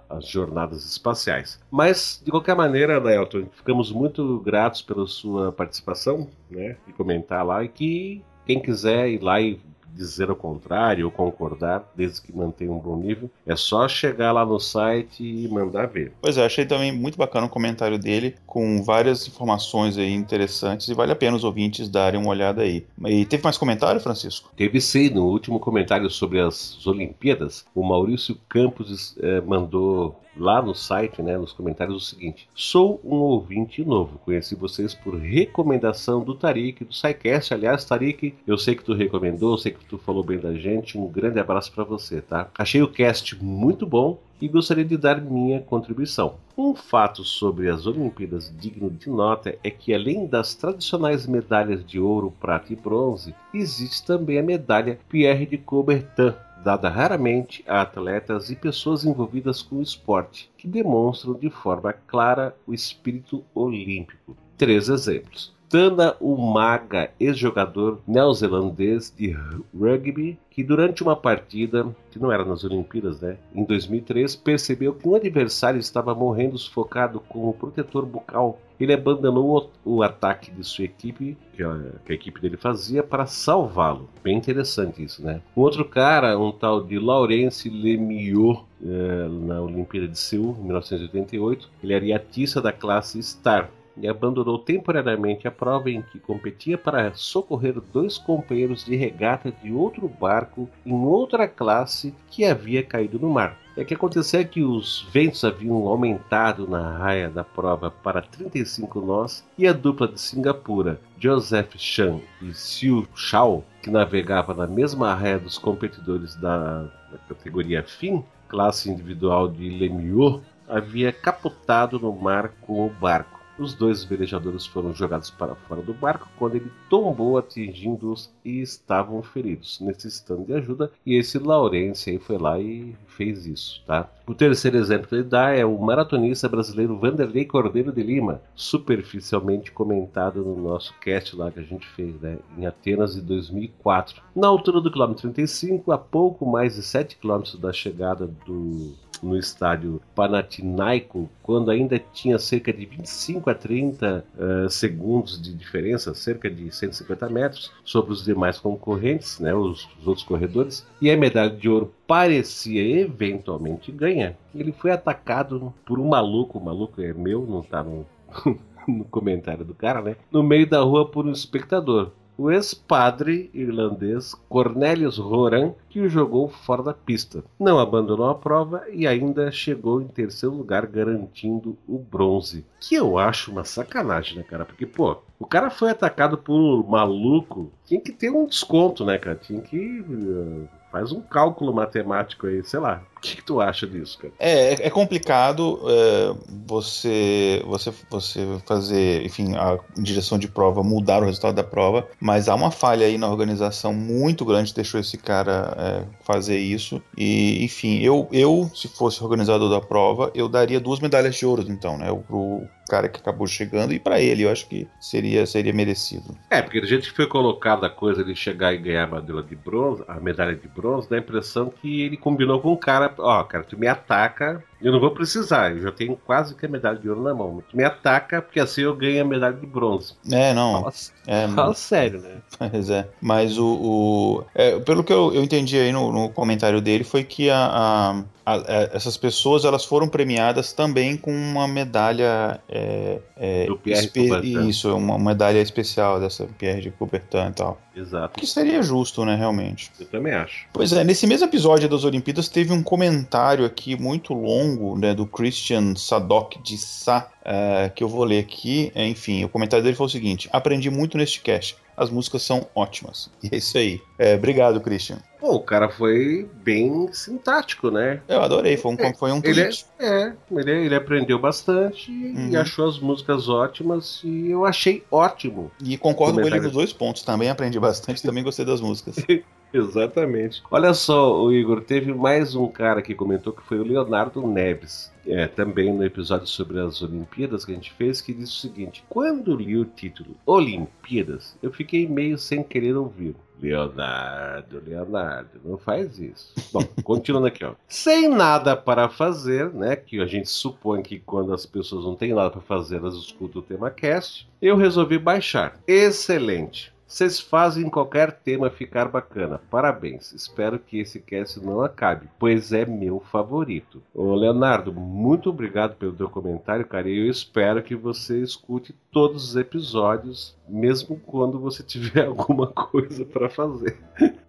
às jornadas espaciais. Mas, de qualquer maneira, Nelton, ficamos muito gratos pela sua participação, né? E comentar lá e que quem quiser ir lá e dizer o contrário ou concordar, desde que mantenha um bom nível, é só chegar lá no site e mandar ver. Pois é, achei também muito bacana o comentário dele, com várias informações aí interessantes e vale a pena os ouvintes darem uma olhada aí. E teve mais comentário, Francisco? Teve sim, no último comentário sobre as Olimpíadas, o Maurício Campos eh, mandou lá no site, né, nos comentários, o seguinte: Sou um ouvinte novo, conheci vocês por recomendação do Tarik, do SciCast. Aliás, Tarik, eu sei que tu recomendou, sei que tu falou bem da gente. Um grande abraço para você, tá? Achei o cast muito bom e gostaria de dar minha contribuição. Um fato sobre as Olimpíadas digno de nota é que, além das tradicionais medalhas de ouro, prata e bronze, existe também a medalha Pierre de Coubertin, dada raramente a atletas e pessoas envolvidas com o esporte, que demonstram de forma clara o espírito olímpico. Três exemplos. Tana Umaga, ex-jogador neozelandês de rugby, que durante uma partida, que não era nas Olimpíadas, né, em 2003, percebeu que um adversário estava morrendo sufocado com o protetor bucal. Ele abandonou o, o ataque de sua equipe, que a, que a equipe dele fazia, para salvá-lo. Bem interessante isso, né? Um outro cara, um tal de Laurence Lemieux, é, na Olimpíada de Seul, em 1988, ele era iatista da classe Star e abandonou temporariamente a prova em que competia para socorrer dois companheiros de regata de outro barco em outra classe que havia caído no mar. É que aconteceu que os ventos haviam aumentado na raia da prova para 35 nós e a dupla de Singapura, Joseph Chan e Xiu Shao, que navegava na mesma raia dos competidores da, da categoria FIM, classe individual de Lemieux, havia capotado no mar com o barco. Os dois velejadores foram jogados para fora do barco quando ele tombou, atingindo-os e estavam feridos, necessitando de ajuda. E esse Laurence aí foi lá e fez isso, tá? O terceiro exemplo que ele dá é o maratonista brasileiro Vanderlei Cordeiro de Lima, superficialmente comentado no nosso cast lá que a gente fez, né, em Atenas de 2004. Na altura do quilômetro 35, a pouco mais de 7 quilômetros da chegada do no estádio Panathinaiko, quando ainda tinha cerca de 25 a 30 uh, segundos de diferença, cerca de 150 metros, sobre os demais concorrentes, né, os, os outros corredores, e a medalha de ouro parecia eventualmente ganhar. Ele foi atacado por um maluco, o maluco é meu, não está no, no comentário do cara, né? No meio da rua por um espectador o ex-padre irlandês Cornelius Horan, que o jogou fora da pista. Não abandonou a prova e ainda chegou em terceiro lugar, garantindo o bronze. Que eu acho uma sacanagem, né, cara? Porque, pô, o cara foi atacado por um maluco, tinha que ter um desconto, né, cara? Tinha que. Uh, faz um cálculo matemático aí, sei lá. O que, que, tu acha disso, cara? É, é complicado é, você, você, você fazer, enfim, a direção de prova mudar o resultado da prova, mas há uma falha aí na organização muito grande que deixou esse cara é, fazer isso. E, enfim, eu, eu, se fosse organizador da prova, eu daria duas medalhas de ouro, então, né? Pro cara que acabou chegando e para ele, eu acho que seria, seria merecido. É, porque do jeito que foi colocada a coisa de chegar e ganhar a medalha de bronze, a medalha de bronze, dá a impressão que ele combinou com o cara ó, cara, tu me ataca, eu não vou precisar, eu já tenho quase que a medalha de ouro na mão. Me ataca, porque assim eu ganho a medalha de bronze. É, não. Fala, é, fala sério, né? Pois é. Mas o. o é, pelo que eu, eu entendi aí no, no comentário dele, foi que a, a, a, essas pessoas elas foram premiadas também com uma medalha. É, é, Do Pierre espe Isso, uma medalha especial dessa Pierre de Coubertin e tal. Exato. Que seria justo, né, realmente. Eu também acho. Pois é, nesse mesmo episódio das Olimpíadas teve um comentário aqui muito longo, né, do Christian Sadok de Sá, uh, que eu vou ler aqui. Enfim, o comentário dele foi o seguinte: aprendi muito neste cast. As músicas são ótimas. E é isso aí. É, obrigado, Christian. Pô, o cara foi bem sintático, né? Eu adorei, foi um, é, foi um tweet. Ele é, é ele, ele, aprendeu bastante uhum. e achou as músicas ótimas e eu achei ótimo. E concordo com ele nos dois pontos. Também aprendi bastante, também gostei das músicas. Exatamente. Olha só, o Igor, teve mais um cara que comentou que foi o Leonardo Neves. É, também no episódio sobre as Olimpíadas que a gente fez, que disse o seguinte: quando li o título Olimpíadas, eu fiquei meio sem querer ouvir. Leonardo, Leonardo, não faz isso. Bom, continuando aqui, ó. Sem nada para fazer, né? Que a gente supõe que quando as pessoas não têm nada para fazer, elas escutam o tema cast. Eu resolvi baixar. Excelente. Vocês fazem qualquer tema ficar bacana. Parabéns. Espero que esse cast não acabe, pois é meu favorito. Ô Leonardo, muito obrigado pelo teu comentário, cara. E eu espero que você escute todos os episódios, mesmo quando você tiver alguma coisa para fazer.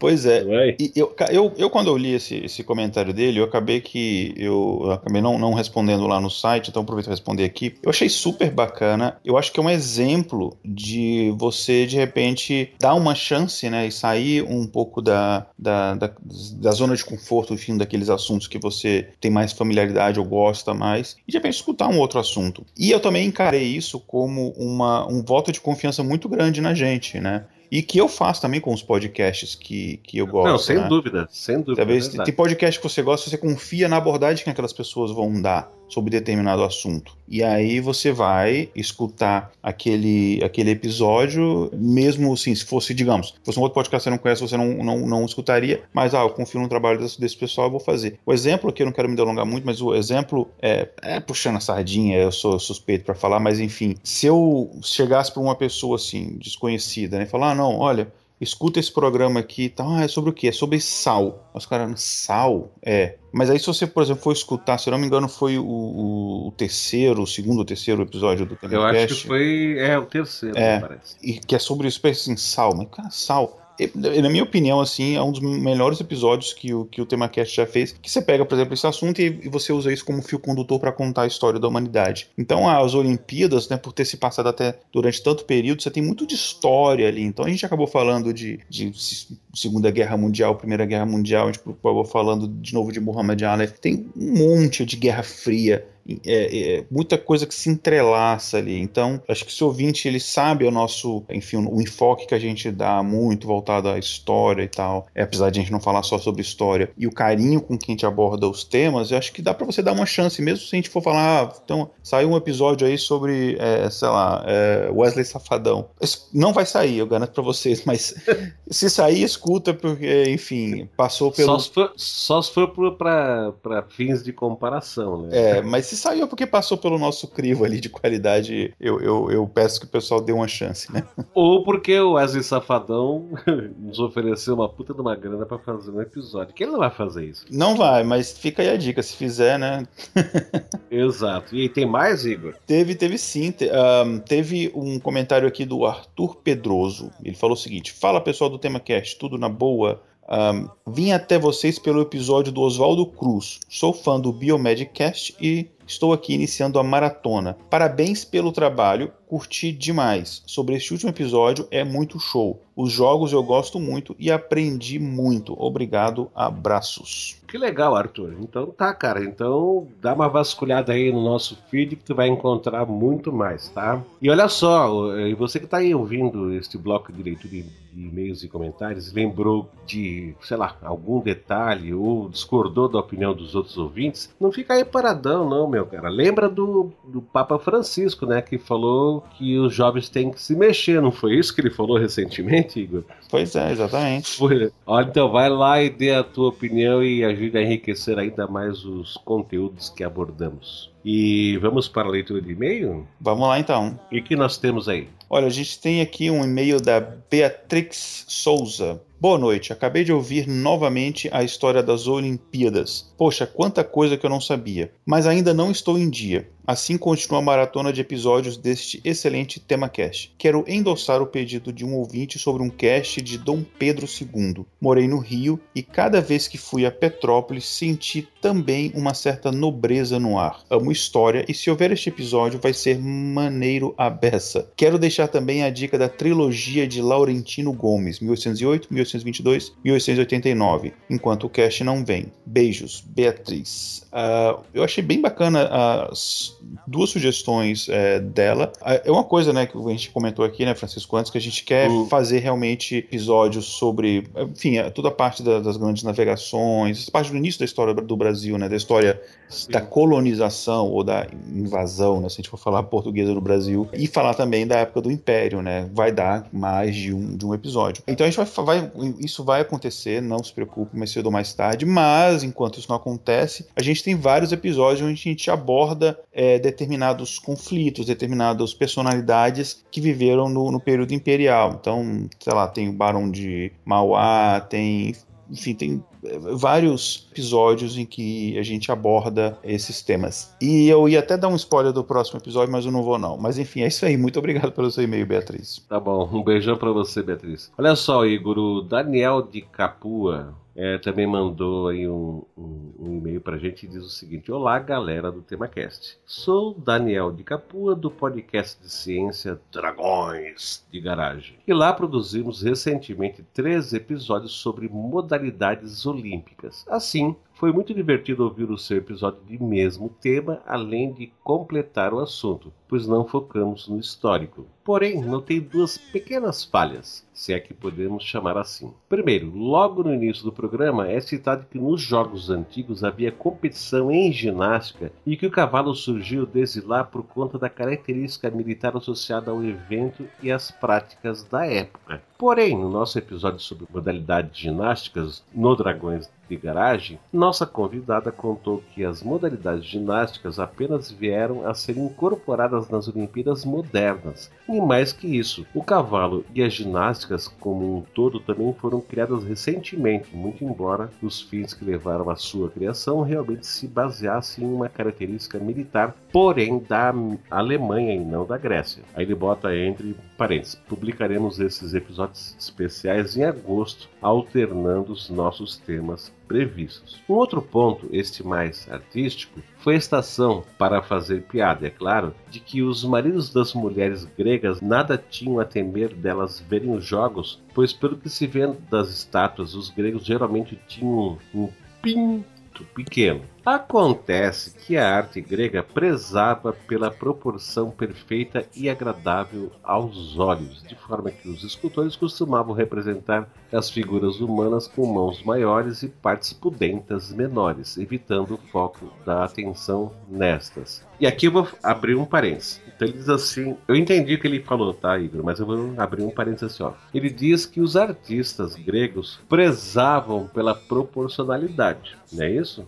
Pois é. E eu, eu, eu, quando eu li esse, esse comentário dele, eu acabei que eu, acabei não, não respondendo lá no site, então aproveito para responder aqui. Eu achei super bacana. Eu acho que é um exemplo de você, de repente, dar uma chance, né? E sair um pouco da, da, da, da zona de conforto, enfim, daqueles assuntos que você tem mais familiaridade ou gosta mais, e de repente escutar um outro assunto. E eu também encarei isso como uma, um voto de confiança muito grande na gente, né? E que eu faço também com os podcasts que, que eu gosto. Não, sem né? dúvida, sem dúvida. Talvez é tem podcast que você gosta, você confia na abordagem que aquelas pessoas vão dar sobre determinado assunto. E aí você vai escutar aquele, aquele episódio, mesmo assim, se fosse, digamos, se fosse um outro podcast que você não conhece, você não, não, não escutaria, mas ah, eu confio no trabalho desse, desse pessoal, eu vou fazer. O exemplo aqui, eu não quero me delongar muito, mas o exemplo é, é puxando a sardinha, eu sou suspeito para falar, mas enfim, se eu chegasse para uma pessoa assim, desconhecida, né, falar, ah, não, olha, escuta esse programa aqui e tá, tal. Ah, é sobre o quê? É sobre sal. Os caras, sal? É. Mas aí, se você, por exemplo, for escutar, se eu não me engano, foi o, o, o terceiro, o segundo ou terceiro episódio do Temecast. Eu acho que foi, é, o terceiro, é, parece. E que é sobre espécie assim, sal. Mas, cara, sal na minha opinião, assim, é um dos melhores episódios que o, que o TemaCast já fez, que você pega, por exemplo, esse assunto e, e você usa isso como fio condutor para contar a história da humanidade. Então, as Olimpíadas, né, por ter se passado até durante tanto período, você tem muito de história ali. Então, a gente acabou falando de, de Segunda Guerra Mundial, Primeira Guerra Mundial, a gente acabou falando de novo de Muhammad Ali. Tem um monte de Guerra Fria é, é, muita coisa que se entrelaça ali. Então, acho que se o ouvinte ele sabe o nosso, enfim, o enfoque que a gente dá muito voltado à história e tal, é, apesar de a gente não falar só sobre história, e o carinho com que a gente aborda os temas, eu acho que dá para você dar uma chance, mesmo se a gente for falar, ah, então, saiu um episódio aí sobre, é, sei lá, é, Wesley Safadão. Não vai sair, eu garanto para vocês, mas se sair, escuta, porque, enfim, passou pelo. Só se for, só se for para fins de comparação, né? É, mas se saiu porque passou pelo nosso crivo ali de qualidade, eu, eu, eu peço que o pessoal dê uma chance, né? Ou porque o Wesley Safadão nos ofereceu uma puta de uma grana para fazer um episódio. Que ele não vai fazer isso. Não vai, mas fica aí a dica, se fizer, né? Exato. E aí, tem mais, Igor? Teve, teve sim. Te, um, teve um comentário aqui do Arthur Pedroso. Ele falou o seguinte: Fala pessoal do Tema Cast, tudo na boa? Um, vim até vocês pelo episódio do Oswaldo Cruz. Sou fã do Biomedcast e estou aqui iniciando a maratona. Parabéns pelo trabalho, curti demais. Sobre este último episódio, é muito show. Os jogos eu gosto muito e aprendi muito. Obrigado, abraços. Que legal, Arthur. Então tá, cara. Então dá uma vasculhada aí no nosso feed que tu vai encontrar muito mais, tá? E olha só, eh, você que tá aí ouvindo este bloco de leitura de e-mails e comentários, lembrou de, sei lá, algum detalhe ou discordou da opinião dos outros ouvintes, não fica aí paradão, não, meu cara. Lembra do, do Papa Francisco, né? Que falou que os jovens têm que se mexer, não foi isso que ele falou recentemente, Igor? Pois é, exatamente. Olha, então vai lá e dê a tua opinião e ajude a enriquecer ainda mais os conteúdos que abordamos. E vamos para a leitura de e-mail? Vamos lá então. E o que nós temos aí? Olha, a gente tem aqui um e-mail da Beatrix Souza. Boa noite, acabei de ouvir novamente a história das Olimpíadas. Poxa, quanta coisa que eu não sabia. Mas ainda não estou em dia. Assim continua a maratona de episódios deste excelente tema cast. Quero endossar o pedido de um ouvinte sobre um cast de Dom Pedro II. Morei no Rio e cada vez que fui a Petrópolis senti também uma certa nobreza no ar. Amo história e se houver este episódio vai ser maneiro a beça. Quero deixar também a dica da trilogia de Laurentino Gomes, 1808, 1808 1822 1889, enquanto o cast não vem. Beijos, Beatriz. Uh, eu achei bem bacana as, duas, sugestões é, dela. É uma coisa, né, que a gente comentou aqui, né, Francisco, antes, que a gente quer uh. fazer realmente episódios sobre, enfim, é, toda a parte da, das grandes navegações, parte do início da história do Brasil, né, da história Sim. da colonização ou da invasão, né, se a gente for falar portuguesa no Brasil, e falar também da época do Império, né, vai dar mais de um, de um episódio. Então a gente vai, vai isso vai acontecer, não se preocupe, mais cedo ou mais tarde, mas enquanto isso não acontece, a gente tem vários episódios onde a gente aborda é, determinados conflitos, determinadas personalidades que viveram no, no período imperial. Então, sei lá, tem o Barão de Mauá, tem enfim, tem é, vários episódios em que a gente aborda esses temas. E eu ia até dar um spoiler do próximo episódio, mas eu não vou não. Mas enfim, é isso aí. Muito obrigado pelo seu e-mail, Beatriz. Tá bom, um beijão para você, Beatriz. Olha só, Igor, o Daniel de Capua é, também mandou aí um, um, um e-mail para a gente e diz o seguinte: Olá, galera do TemaCast. Sou Daniel de Capua do podcast de ciência Dragões de Garagem. E lá produzimos recentemente três episódios sobre modalidades olímpicas. Assim, foi muito divertido ouvir o seu episódio de mesmo tema, além de completar o assunto, pois não focamos no histórico. Porém, notei duas pequenas falhas, se é que podemos chamar assim. Primeiro, logo no início do programa é citado que nos jogos antigos havia competição em ginástica e que o cavalo surgiu desde lá por conta da característica militar associada ao evento e às práticas da época. Porém, no nosso episódio sobre modalidades ginásticas no Dragões de Garagem, nossa convidada contou que as modalidades ginásticas apenas vieram a ser incorporadas nas Olimpíadas modernas. E mais que isso, o cavalo e as ginásticas como um todo também foram criadas recentemente, muito embora os fins que levaram à sua criação realmente se baseassem em uma característica militar, porém da Alemanha e não da Grécia. Aí ele bota entre parênteses, publicaremos esses episódios especiais em agosto, alternando os nossos temas previstos. Um outro ponto, este mais artístico, foi a estação para fazer piada, é claro, de que os maridos das mulheres gregas nada tinham a temer delas verem os jogos, pois pelo que se vê das estátuas, os gregos geralmente tinham um pinto pequeno. Acontece que a arte grega prezava pela proporção perfeita e agradável aos olhos, de forma que os escultores costumavam representar as figuras humanas com mãos maiores e partes pudentas menores, evitando o foco da atenção nestas. E aqui eu vou abrir um parênteses. Então ele diz assim: eu entendi o que ele falou, tá, Igor? Mas eu vou abrir um parênteses assim, ó. Ele diz que os artistas gregos prezavam pela proporcionalidade, não é isso?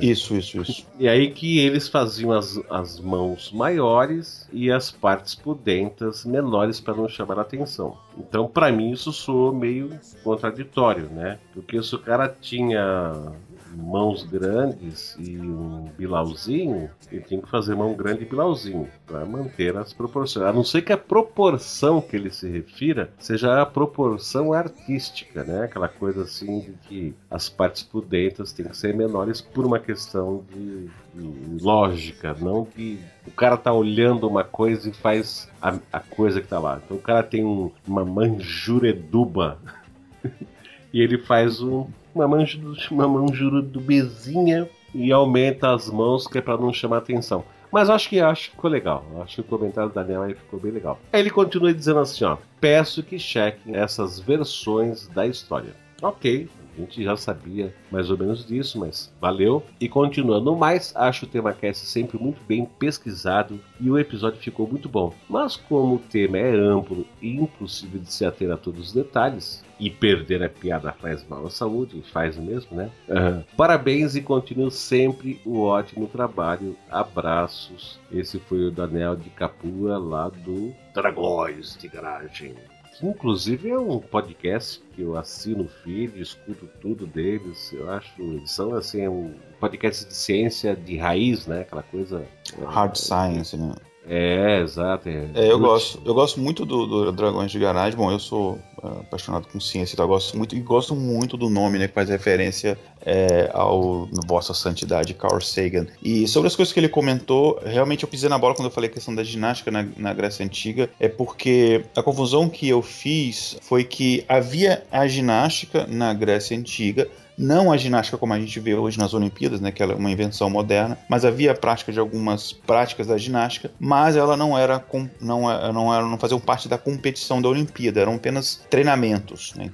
É. Isso, isso, isso. E aí que eles faziam as, as mãos maiores e as partes pudentas menores para não chamar a atenção. Então, para mim, isso soou meio contraditório, né? Porque se o cara tinha mãos grandes e um bilauzinho, ele tem que fazer mão grande e bilauzinho para manter as proporções. A não ser que a proporção que ele se refira seja a proporção artística, né? Aquela coisa assim de que as partes pudentas têm que ser menores por uma questão de, de lógica, não que o cara tá olhando uma coisa e faz a, a coisa que tá lá. Então o cara tem um, uma manjureduba e ele faz um, uma, manjuru, uma manjurudubezinha e aumenta as mãos que é para não chamar atenção. Mas acho que acho que ficou legal. Acho que o comentário do Daniel aí ficou bem legal. Ele continua dizendo assim, ó: "Peço que chequem essas versões da história". OK, a gente já sabia mais ou menos disso, mas valeu. E continuando mais, acho o tema cast sempre muito bem pesquisado e o episódio ficou muito bom. Mas como o tema é amplo e impossível de se ater a todos os detalhes, e perder a piada faz mal à saúde, faz mesmo, né? Uhum. Parabéns e continue sempre o ótimo trabalho. Abraços. Esse foi o Daniel de Capua, lá do Dragões de Garagem inclusive é um podcast que eu assino o feed, escuto tudo deles. Eu acho, são assim, é um podcast de ciência de raiz, né? Aquela coisa. Hard é, science, né? É, exato. É, é eu, gosto, eu gosto muito do, do, Dragões de Garagem. Bom, eu sou uh, apaixonado com ciência, então eu gosto muito e gosto muito do nome, né? Que faz referência é, ao Vossa Santidade Carl Sagan. E sobre as coisas que ele comentou, realmente eu pisei na bola quando eu falei a questão da ginástica na, na Grécia Antiga, é porque a confusão que eu fiz foi que havia a ginástica na Grécia Antiga, não a ginástica como a gente vê hoje nas Olimpíadas, né, que ela é uma invenção moderna, mas havia a prática de algumas práticas da ginástica, mas ela não era não não era não faziam parte da competição da Olimpíada, eram apenas treinamentos, né,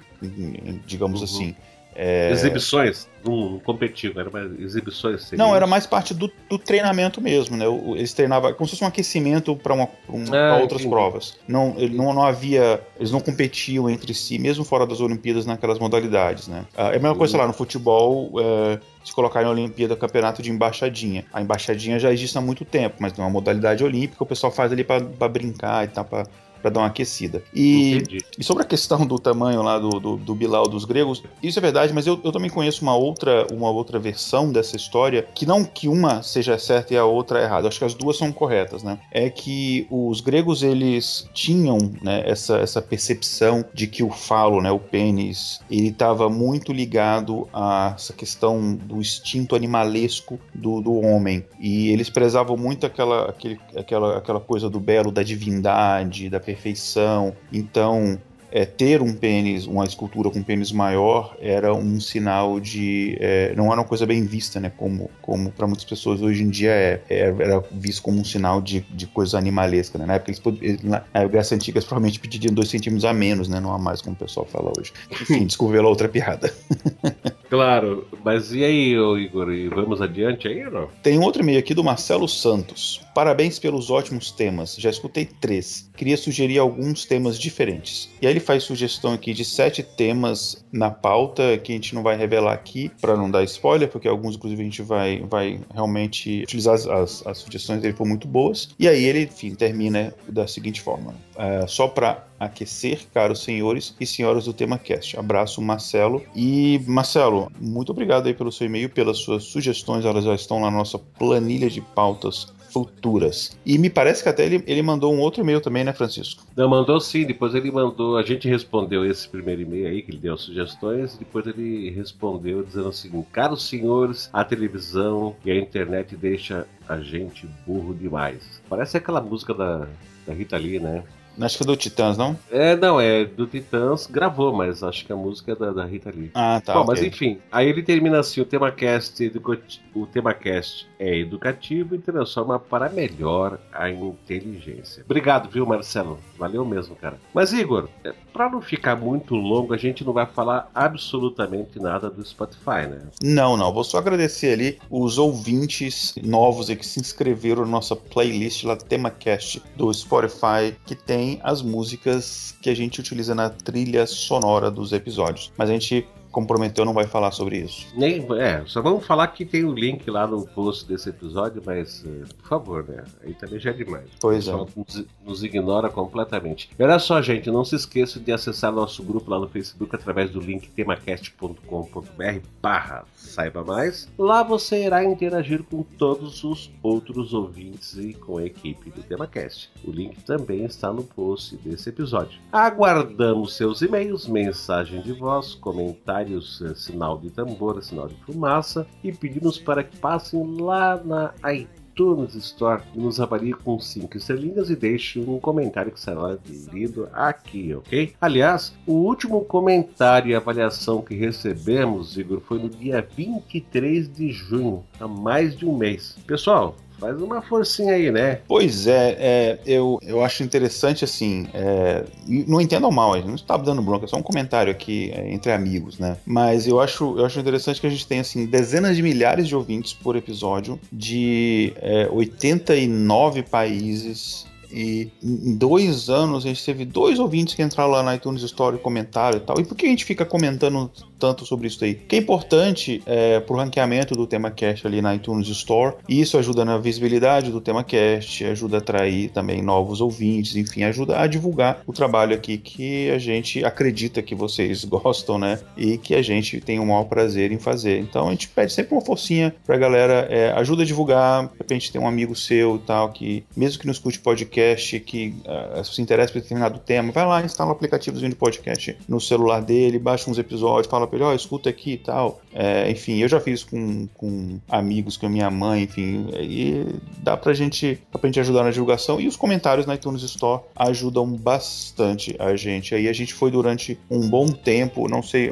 digamos uhum. assim. É... Exibições, não competiu, era mais exibições. Seria não, era mais parte do, do, treinamento mesmo, né? Eles treinavam como se fosse um aquecimento para um, ah, outras entendi. provas. Não, não, não havia, eles não competiam entre si, mesmo fora das Olimpíadas naquelas modalidades, né? Ah, é a mesma coisa lá no futebol. É, se colocar em Olimpíada campeonato de embaixadinha. A embaixadinha já existe há muito tempo, mas não é uma modalidade olímpica, o pessoal faz ali para brincar e tal, para para dar uma aquecida. E, e, sobre a questão do tamanho lá do, do, do Bilal dos gregos, isso é verdade, mas eu, eu também conheço uma outra, uma outra versão dessa história, que não que uma seja certa e a outra errada, acho que as duas são corretas, né? É que os gregos, eles tinham né, essa, essa percepção de que o falo, né, o pênis, ele estava muito ligado a essa questão do instinto animalesco do, do homem. E eles prezavam muito aquela, aquele, aquela, aquela coisa do belo, da divindade, da perfeição. Então, é, ter um pênis, uma escultura com pênis maior, era um sinal de. É, não era uma coisa bem vista, né? Como, como para muitas pessoas hoje em dia é, é, era visto como um sinal de, de coisa animalesca, né? Na época, eles, na Grécia Antiga, provavelmente pediam dois centímetros a menos, né? Não a mais, como o pessoal fala hoje. Enfim, desculpa a outra piada. Claro, mas e aí, Igor? E vamos adiante aí ou não? Tem outro e-mail aqui do Marcelo Santos. Parabéns pelos ótimos temas. Já escutei três. Queria sugerir alguns temas diferentes. E aí ele faz sugestão aqui de sete temas na pauta que a gente não vai revelar aqui para não dar spoiler, porque alguns, inclusive, a gente vai, vai realmente utilizar as, as, as sugestões dele foram muito boas. E aí ele, enfim, termina da seguinte forma: uh, só para aquecer, caros senhores e senhoras do tema cast. Abraço, Marcelo. E Marcelo, muito obrigado aí pelo seu e-mail, pelas suas sugestões, elas já estão na nossa planilha de pautas futuras. E me parece que até ele, ele mandou um outro e-mail também, né, Francisco? Não, mandou sim. Depois ele mandou. A gente respondeu esse primeiro e-mail aí, que ele deu sugestões. Depois ele respondeu dizendo seguinte: Caros senhores, a televisão e a internet deixa a gente burro demais. Parece aquela música da, da Rita Lee, né? Acho que é do Titãs, não? É, não, é do Titãs, gravou, mas acho que a música é da, da Rita Lee. Ah, tá. Bom, okay. mas enfim, aí ele termina assim: o tema cast, o tema cast é educativo e transforma para melhor a inteligência. Obrigado, viu, Marcelo? Valeu mesmo, cara. Mas, Igor, é, para não ficar muito longo, a gente não vai falar absolutamente nada do Spotify, né? Não, não. Vou só agradecer ali os ouvintes novos que se inscreveram na nossa playlist lá, TemaCast do Spotify, que tem tem as músicas que a gente utiliza na trilha sonora dos episódios. Mas a gente comprometeu, não vai falar sobre isso. Nem, é, só vamos falar que tem o um link lá no post desse episódio, mas eh, por favor, né? Aí também já é demais. Pois é. Nos, ignora completamente. E olha só, gente, não se esqueça de acessar nosso grupo lá no Facebook através do link temacast.com.br barra saiba mais. Lá você irá interagir com todos os outros ouvintes e com a equipe do TemaCast. O link também está no post desse episódio. Aguardamos seus e-mails, mensagem de voz, comentários sinal de tambor, sinal de fumaça e pedimos para que passem lá na iTunes Store e nos avaliem com 5 estrelinhas e deixe um comentário que será lido aqui, ok? Aliás, o último comentário e avaliação que recebemos, Igor, foi no dia 23 de junho, há mais de um mês. Pessoal, Faz uma forcinha aí, né? Pois é, é eu, eu acho interessante assim. É, não entendam mal, a gente não está dando bronca, é só um comentário aqui é, entre amigos, né? Mas eu acho, eu acho interessante que a gente tem assim dezenas de milhares de ouvintes por episódio de é, 89 países e em dois anos a gente teve dois ouvintes que entraram lá na iTunes Store e comentaram e tal. E por que a gente fica comentando tanto sobre isso aí? Que é importante é, pro ranqueamento do tema cast ali na iTunes Store. E isso ajuda na visibilidade do tema cast, ajuda a atrair também novos ouvintes, enfim, ajuda a divulgar o trabalho aqui que a gente acredita que vocês gostam, né? E que a gente tem o maior prazer em fazer. Então a gente pede sempre uma forcinha pra galera, é, ajuda a divulgar, de repente tem um amigo seu e tal, que mesmo que não escute podcast, podcast que uh, se interessa por determinado tema, vai lá, instala um aplicativozinho de podcast no celular dele, baixa uns episódios, fala pra ele, ó, oh, escuta aqui e tal. É, enfim, eu já fiz com, com amigos, com a minha mãe, enfim, e dá pra gente, dá pra gente ajudar na divulgação. E os comentários na iTunes Store ajudam bastante a gente. Aí a gente foi durante um bom tempo, não sei,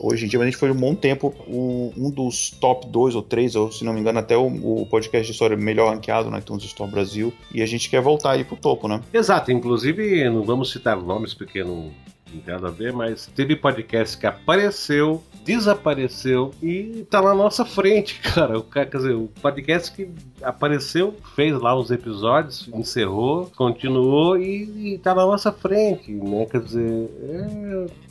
hoje em dia, mas a gente foi um bom tempo o, um dos top 2 ou 3, ou se não me engano, até o, o, podcast de história melhor ranqueado na iTunes Store Brasil. E a gente quer voltar aí pro topo, né? Exato, inclusive não vamos citar nomes porque não, não tem nada a ver, mas teve podcast que apareceu, desapareceu e tá na nossa frente, cara. O, quer dizer, o podcast que apareceu, fez lá os episódios, encerrou, continuou e, e tá na nossa frente, né? Quer dizer, é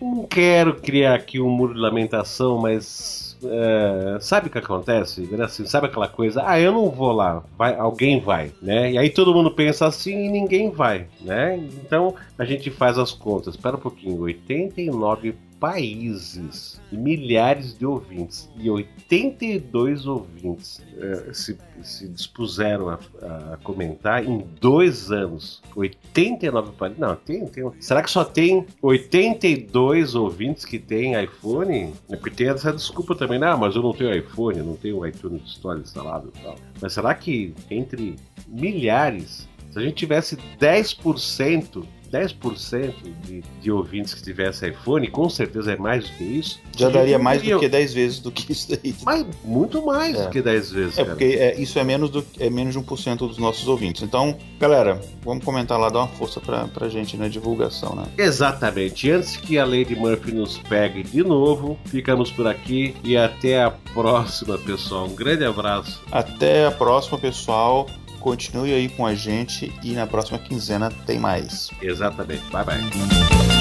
não quero criar aqui um muro de lamentação, mas é, sabe o que acontece? Assim, sabe aquela coisa? Ah, eu não vou lá, vai, alguém vai, né? E aí todo mundo pensa assim e ninguém vai, né? Então a gente faz as contas. Espera um pouquinho, 89 países milhares de ouvintes. E 82 ouvintes eh, se, se, dispuseram a, a, comentar em dois anos. 89 países. Não, tem, tem. Será que só tem 82 ouvintes que têm iPhone? É porque tem essa desculpa também. Não, mas eu não tenho iPhone, eu não tenho iTunes Store instalado e tal. Mas será que entre milhares, se a gente tivesse 10% 10% de, de ouvintes que tivessem iPhone, com certeza é mais do que isso. Já daria mais do que 10 vezes do que isso daí. Mas muito mais é. do que 10 vezes. É, cara. porque é, isso é menos, do, é menos de 1% dos nossos ouvintes. Então, galera, vamos comentar lá, dar uma força pra, pra gente na divulgação, né? Exatamente. Antes que a Lady Murphy nos pegue de novo, ficamos por aqui e até a próxima, pessoal. Um grande abraço. Até a próxima, pessoal. Continue aí com a gente e na próxima quinzena tem mais. Exatamente. Bye bye.